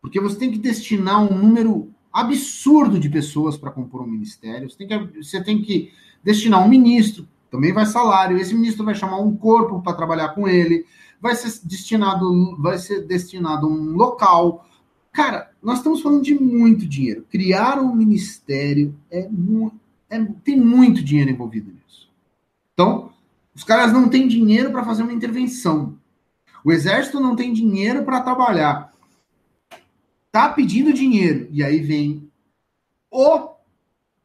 Porque você tem que destinar um número absurdo de pessoas para compor um ministério, você tem, que, você tem que destinar um ministro, também vai salário, esse ministro vai chamar um corpo para trabalhar com ele, vai ser destinado, vai ser destinado um local. Cara, nós estamos falando de muito dinheiro. Criar um ministério é, é tem muito dinheiro envolvido nisso. Então, os caras não têm dinheiro para fazer uma intervenção. O exército não tem dinheiro para trabalhar. Tá pedindo dinheiro. E aí vem o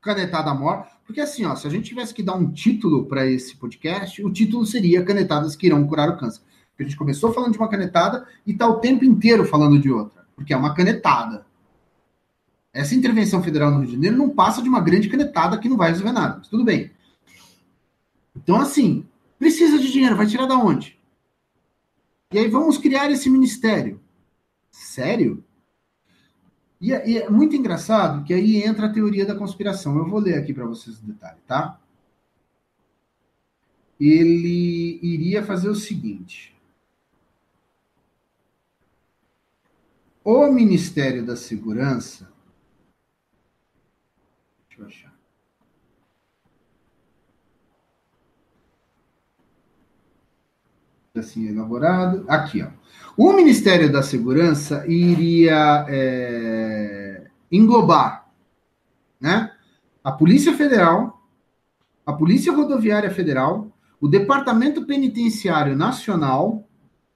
canetada mor. Porque assim, ó, se a gente tivesse que dar um título para esse podcast, o título seria Canetadas que irão curar o câncer. A gente começou falando de uma canetada e está o tempo inteiro falando de outra, porque é uma canetada. Essa intervenção federal no Rio de Janeiro não passa de uma grande canetada que não vai resolver nada, mas tudo bem. Então, assim, precisa de dinheiro, vai tirar da onde? E aí vamos criar esse ministério. Sério? E e é muito engraçado que aí entra a teoria da conspiração. Eu vou ler aqui para vocês o detalhe, tá? Ele iria fazer o seguinte. O Ministério da Segurança. Deixa eu achar. Assim, elaborado. Aqui, ó. O Ministério da Segurança iria é, englobar né, a Polícia Federal, a Polícia Rodoviária Federal, o Departamento Penitenciário Nacional,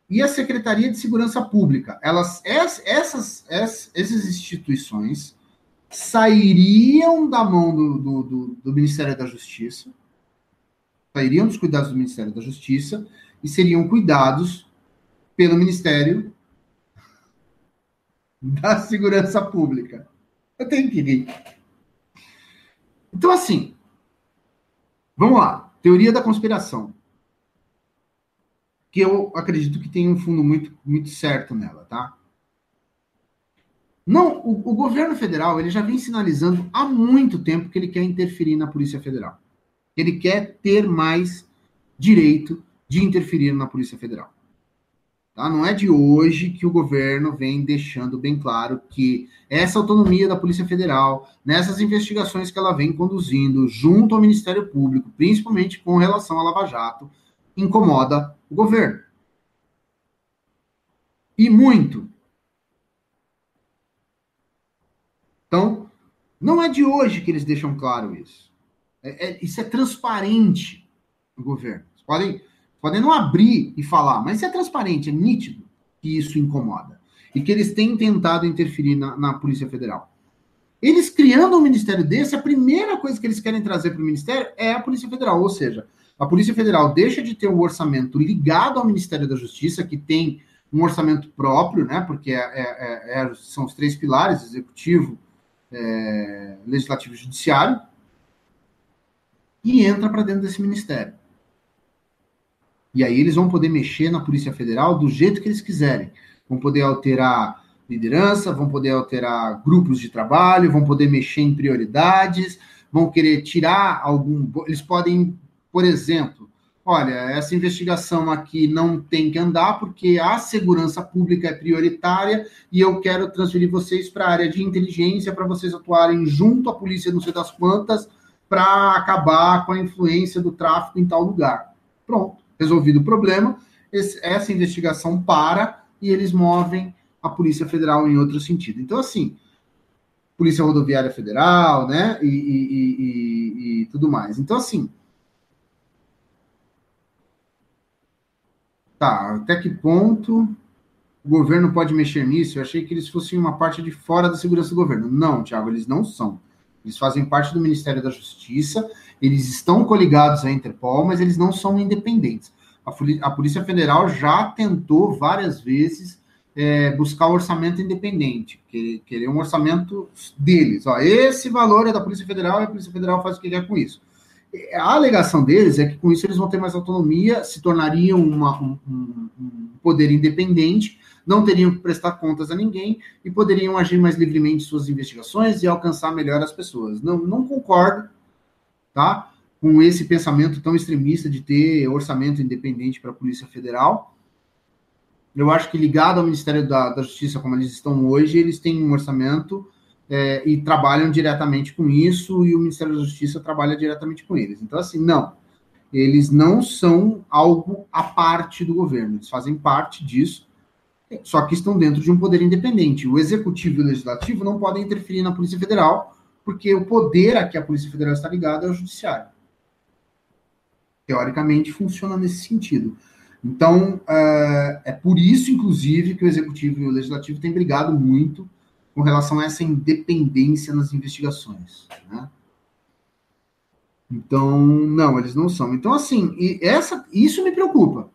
e a Secretaria de Segurança Pública. Elas, essas, essas, essas instituições sairiam da mão do, do, do, do Ministério da Justiça, sairiam dos cuidados do Ministério da Justiça e seriam cuidados pelo Ministério da Segurança Pública. Eu tenho que rir. Então, assim, vamos lá. Teoria da conspiração que eu acredito que tem um fundo muito, muito certo nela, tá? Não, o, o, governo federal ele já vem sinalizando há muito tempo que ele quer interferir na Polícia Federal. Ele quer ter mais direito de interferir na Polícia Federal. Tá? Não é de hoje que o governo vem deixando bem claro que essa autonomia da Polícia Federal, nessas investigações que ela vem conduzindo junto ao Ministério Público, principalmente com relação à Lava Jato, incomoda o governo. E muito. Então, não é de hoje que eles deixam claro isso. É, é, isso é transparente no governo. podem, podem não abrir e falar, mas isso é transparente, é nítido que isso incomoda. E que eles têm tentado interferir na, na Polícia Federal. Eles criando um ministério desse, a primeira coisa que eles querem trazer para o ministério é a Polícia Federal, ou seja, a Polícia Federal deixa de ter um orçamento ligado ao Ministério da Justiça, que tem um orçamento próprio, né? Porque é, é, é, é são os três pilares: executivo, é, Legislativo e Judiciário e entra para dentro desse ministério. E aí eles vão poder mexer na Polícia Federal do jeito que eles quiserem. Vão poder alterar liderança, vão poder alterar grupos de trabalho, vão poder mexer em prioridades, vão querer tirar algum. Eles podem, por exemplo, olha, essa investigação aqui não tem que andar porque a segurança pública é prioritária e eu quero transferir vocês para a área de inteligência para vocês atuarem junto à polícia, não sei das quantas, para acabar com a influência do tráfico em tal lugar. Pronto, resolvido o problema, esse, essa investigação para e eles movem a Polícia Federal em outro sentido. Então, assim, Polícia Rodoviária Federal, né, e, e, e, e tudo mais. Então, assim, Tá, até que ponto o governo pode mexer nisso? Eu achei que eles fossem uma parte de fora da segurança do governo. Não, Tiago, eles não são. Eles fazem parte do Ministério da Justiça, eles estão coligados à Interpol, mas eles não são independentes. A, Polícia Federal já tentou várias vezes é, buscar um orçamento independente, que, querer um orçamento deles. Ó, esse valor é da Polícia Federal e a Polícia Federal faz o que quer com isso. A alegação deles é que com isso eles vão ter mais autonomia, se tornariam uma, um, um, poder independente, não teriam que prestar contas a ninguém e poderiam agir mais livremente em suas investigações e alcançar melhor as pessoas. Não, não concordo, tá? Com esse pensamento tão extremista de ter orçamento independente para a Polícia Federal. Eu acho que ligado ao Ministério da, da Justiça, como eles estão hoje, eles têm um orçamento é, e trabalham diretamente com isso, e o Ministério da Justiça trabalha diretamente com eles. Então, assim, não. Eles não são algo à parte do governo, eles fazem parte disso, só que estão dentro de um poder independente. O executivo e o legislativo não podem interferir na Polícia Federal, porque o poder a que a Polícia Federal está ligada é o judiciário. Teoricamente, funciona nesse sentido. Então, é, é por isso, inclusive, que o executivo e o legislativo têm brigado muito com relação a essa independência nas investigações. Né? Então, não, eles não são. Então, assim, essa, isso me preocupa.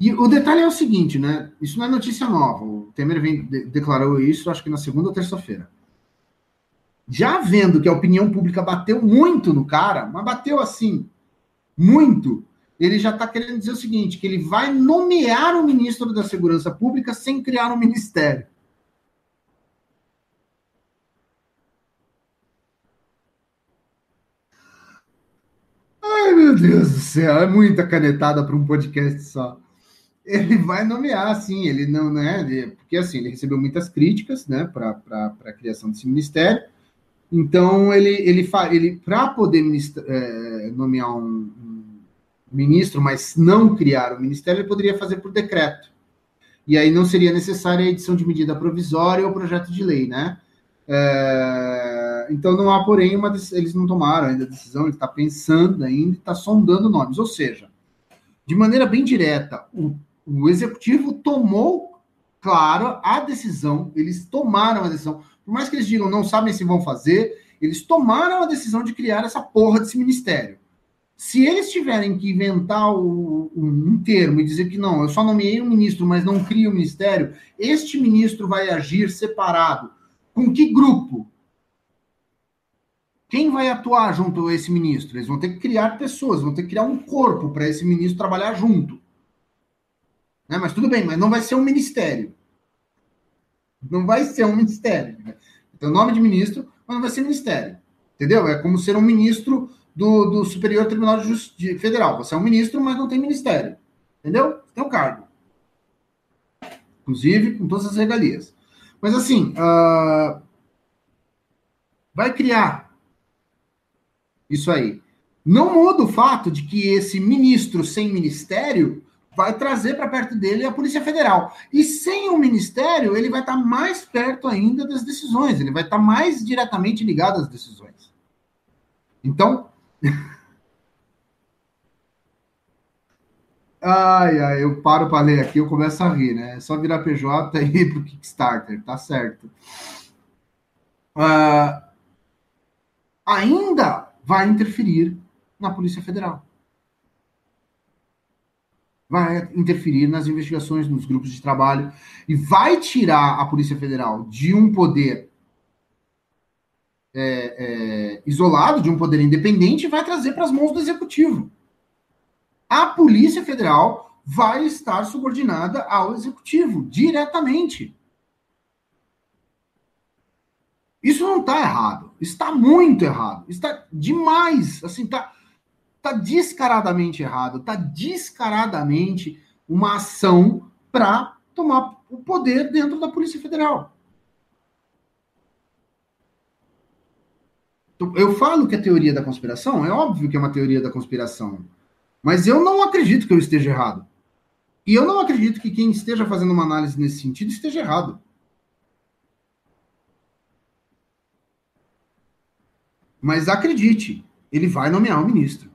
E o detalhe é o seguinte, né? Isso não é notícia nova. O Temer vem, de, declarou isso, acho que na segunda ou terça-feira. Já vendo que a opinião pública bateu muito no cara, mas bateu assim, muito, ele já está querendo dizer o seguinte: que ele vai nomear o ministro da Segurança Pública sem criar um ministério. Ai, meu Deus do céu, é muita canetada para um podcast só. Ele vai nomear, sim, ele não, né? Porque assim, ele recebeu muitas críticas, né, para a criação desse ministério. Então, ele, ele, ele para poder é, nomear um, ministro, mas não criar o ministério, ele poderia fazer por decreto. E aí não seria necessária a edição de medida provisória ou projeto de lei, né? É, então não há, porém, uma eles não tomaram ainda a decisão, ele está pensando ainda, está sondando nomes. Ou seja, de maneira bem direta, o, o executivo tomou, claro, a decisão, eles tomaram a decisão. Por mais que eles digam não sabem se vão fazer, eles tomaram a decisão de criar essa porra desse ministério. Se eles tiverem que inventar o, um termo e dizer que não, eu só nomeei um ministro, mas não crio o um ministério, este ministro vai agir separado. Com que grupo? Quem vai atuar junto a esse ministro? Eles vão ter que criar pessoas, vão ter que criar um corpo para esse ministro trabalhar junto. Né? Mas tudo bem, mas não vai ser um ministério. Não vai ser um ministério. Então, nome de ministro, mas não vai ser ministério. Entendeu? É como ser um ministro do, do Superior Tribunal de Justiça Federal. Você é um ministro, mas não tem ministério. Entendeu? Tem um cargo. Inclusive, com todas as regalias. Mas assim, uh, vai criar isso aí. Não muda o fato de que esse ministro sem ministério vai trazer para perto dele a Polícia Federal. E sem o ministério, ele vai estar mais perto ainda das decisões, ele vai estar mais diretamente ligado às decisões. Então, Ai, ai, eu paro para ler aqui, eu começo a rir, né? É só virar PJ e ir pro Kickstarter, tá certo. Uh, ainda vai interferir na Polícia Federal. vai interferir nas investigações, nos grupos de trabalho e vai tirar a Polícia Federal de um poder é, é, isolado, de um poder independente, vai trazer para as mãos do executivo. A Polícia Federal vai estar subordinada ao executivo diretamente. Isso não está errado. Está muito errado. Está demais. Assim, está tá descaradamente errado. Está descaradamente uma ação para tomar o poder dentro da Polícia Federal. Eu falo que é teoria da conspiração, é óbvio que é uma teoria da conspiração. Mas eu não acredito que eu esteja errado. E eu não acredito que quem esteja fazendo uma análise nesse sentido esteja errado. Mas acredite, ele vai nomear o ministro.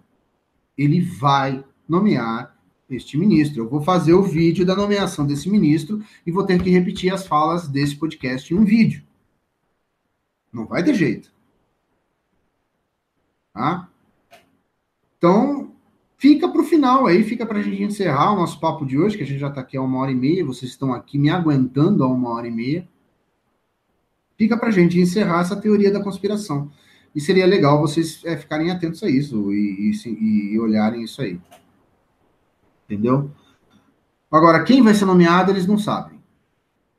Ele vai nomear este ministro. Eu vou fazer o vídeo da nomeação desse ministro e vou ter que repetir as falas desse podcast em um vídeo. Não vai ter jeito. Tá? Então, fica para o final aí, fica para a gente encerrar o nosso papo de hoje, que a gente já está aqui há uma hora e meia, vocês estão aqui me aguentando há uma hora e meia. Fica para a gente encerrar essa teoria da conspiração. E seria legal vocês é, ficarem atentos a isso e, e, e olharem isso aí. Entendeu? Agora, quem vai ser nomeado, eles não sabem.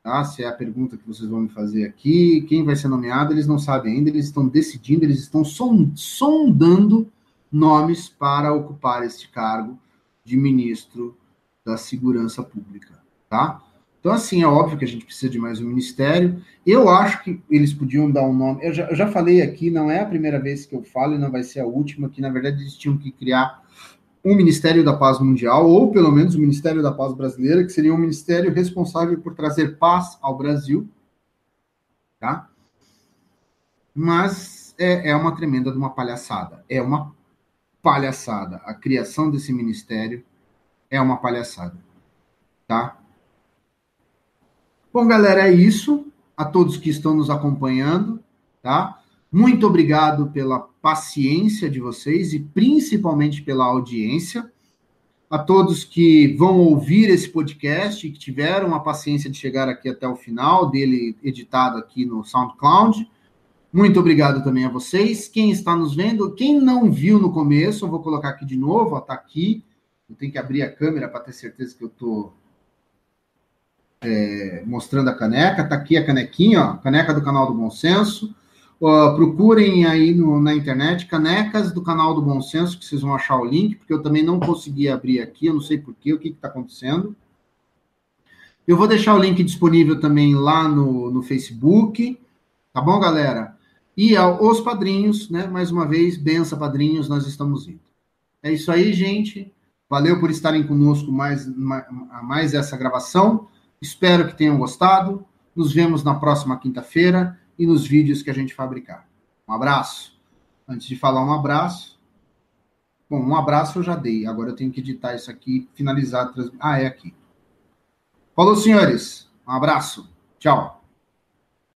Tá? Se é a pergunta que vocês vão me fazer aqui, quem vai ser nomeado, eles não sabem ainda, eles estão decidindo, eles estão sondando nomes para ocupar este cargo de ministro da Segurança Pública, tá? Então, assim, é óbvio que a gente precisa de mais um ministério. Eu acho que eles podiam dar um nome. Eu já, eu já falei aqui, não é a primeira vez que eu falo e não vai ser a última, que na verdade eles tinham que criar um Ministério da Paz Mundial, ou pelo menos o Ministério da Paz Brasileira, que seria um ministério responsável por trazer paz ao Brasil. Tá? Mas é, é uma tremenda de uma palhaçada. É uma palhaçada. A criação desse ministério é uma palhaçada. Tá? Bom, galera, é isso. A todos que estão nos acompanhando, tá? Muito obrigado pela paciência de vocês e principalmente pela audiência. A todos que vão ouvir esse podcast e que tiveram a paciência de chegar aqui até o final, dele editado aqui no SoundCloud. Muito obrigado também a vocês. Quem está nos vendo, quem não viu no começo, eu vou colocar aqui de novo, está aqui. Eu tenho que abrir a câmera para ter certeza que eu estou é, mostrando a caneca. Está aqui a canequinha, ó, caneca do canal do Bom Senso. Procurem aí no, na internet canecas do canal do Bom Senso, que vocês vão achar o link, porque eu também não consegui abrir aqui, eu não sei porquê, o que está acontecendo. Eu vou deixar o link disponível também lá no, no Facebook, tá bom, galera? E aos padrinhos, né? Mais uma vez, benção, padrinhos, nós estamos indo. É isso aí, gente. Valeu por estarem conosco mais, mais essa gravação. Espero que tenham gostado. Nos vemos na próxima quinta-feira e nos vídeos que a gente fabricar. Um abraço. Antes de falar um abraço. Bom, um abraço eu já dei. Agora eu tenho que editar isso aqui, finalizar. Ah, é aqui. Falou, senhores. Um abraço. Tchau.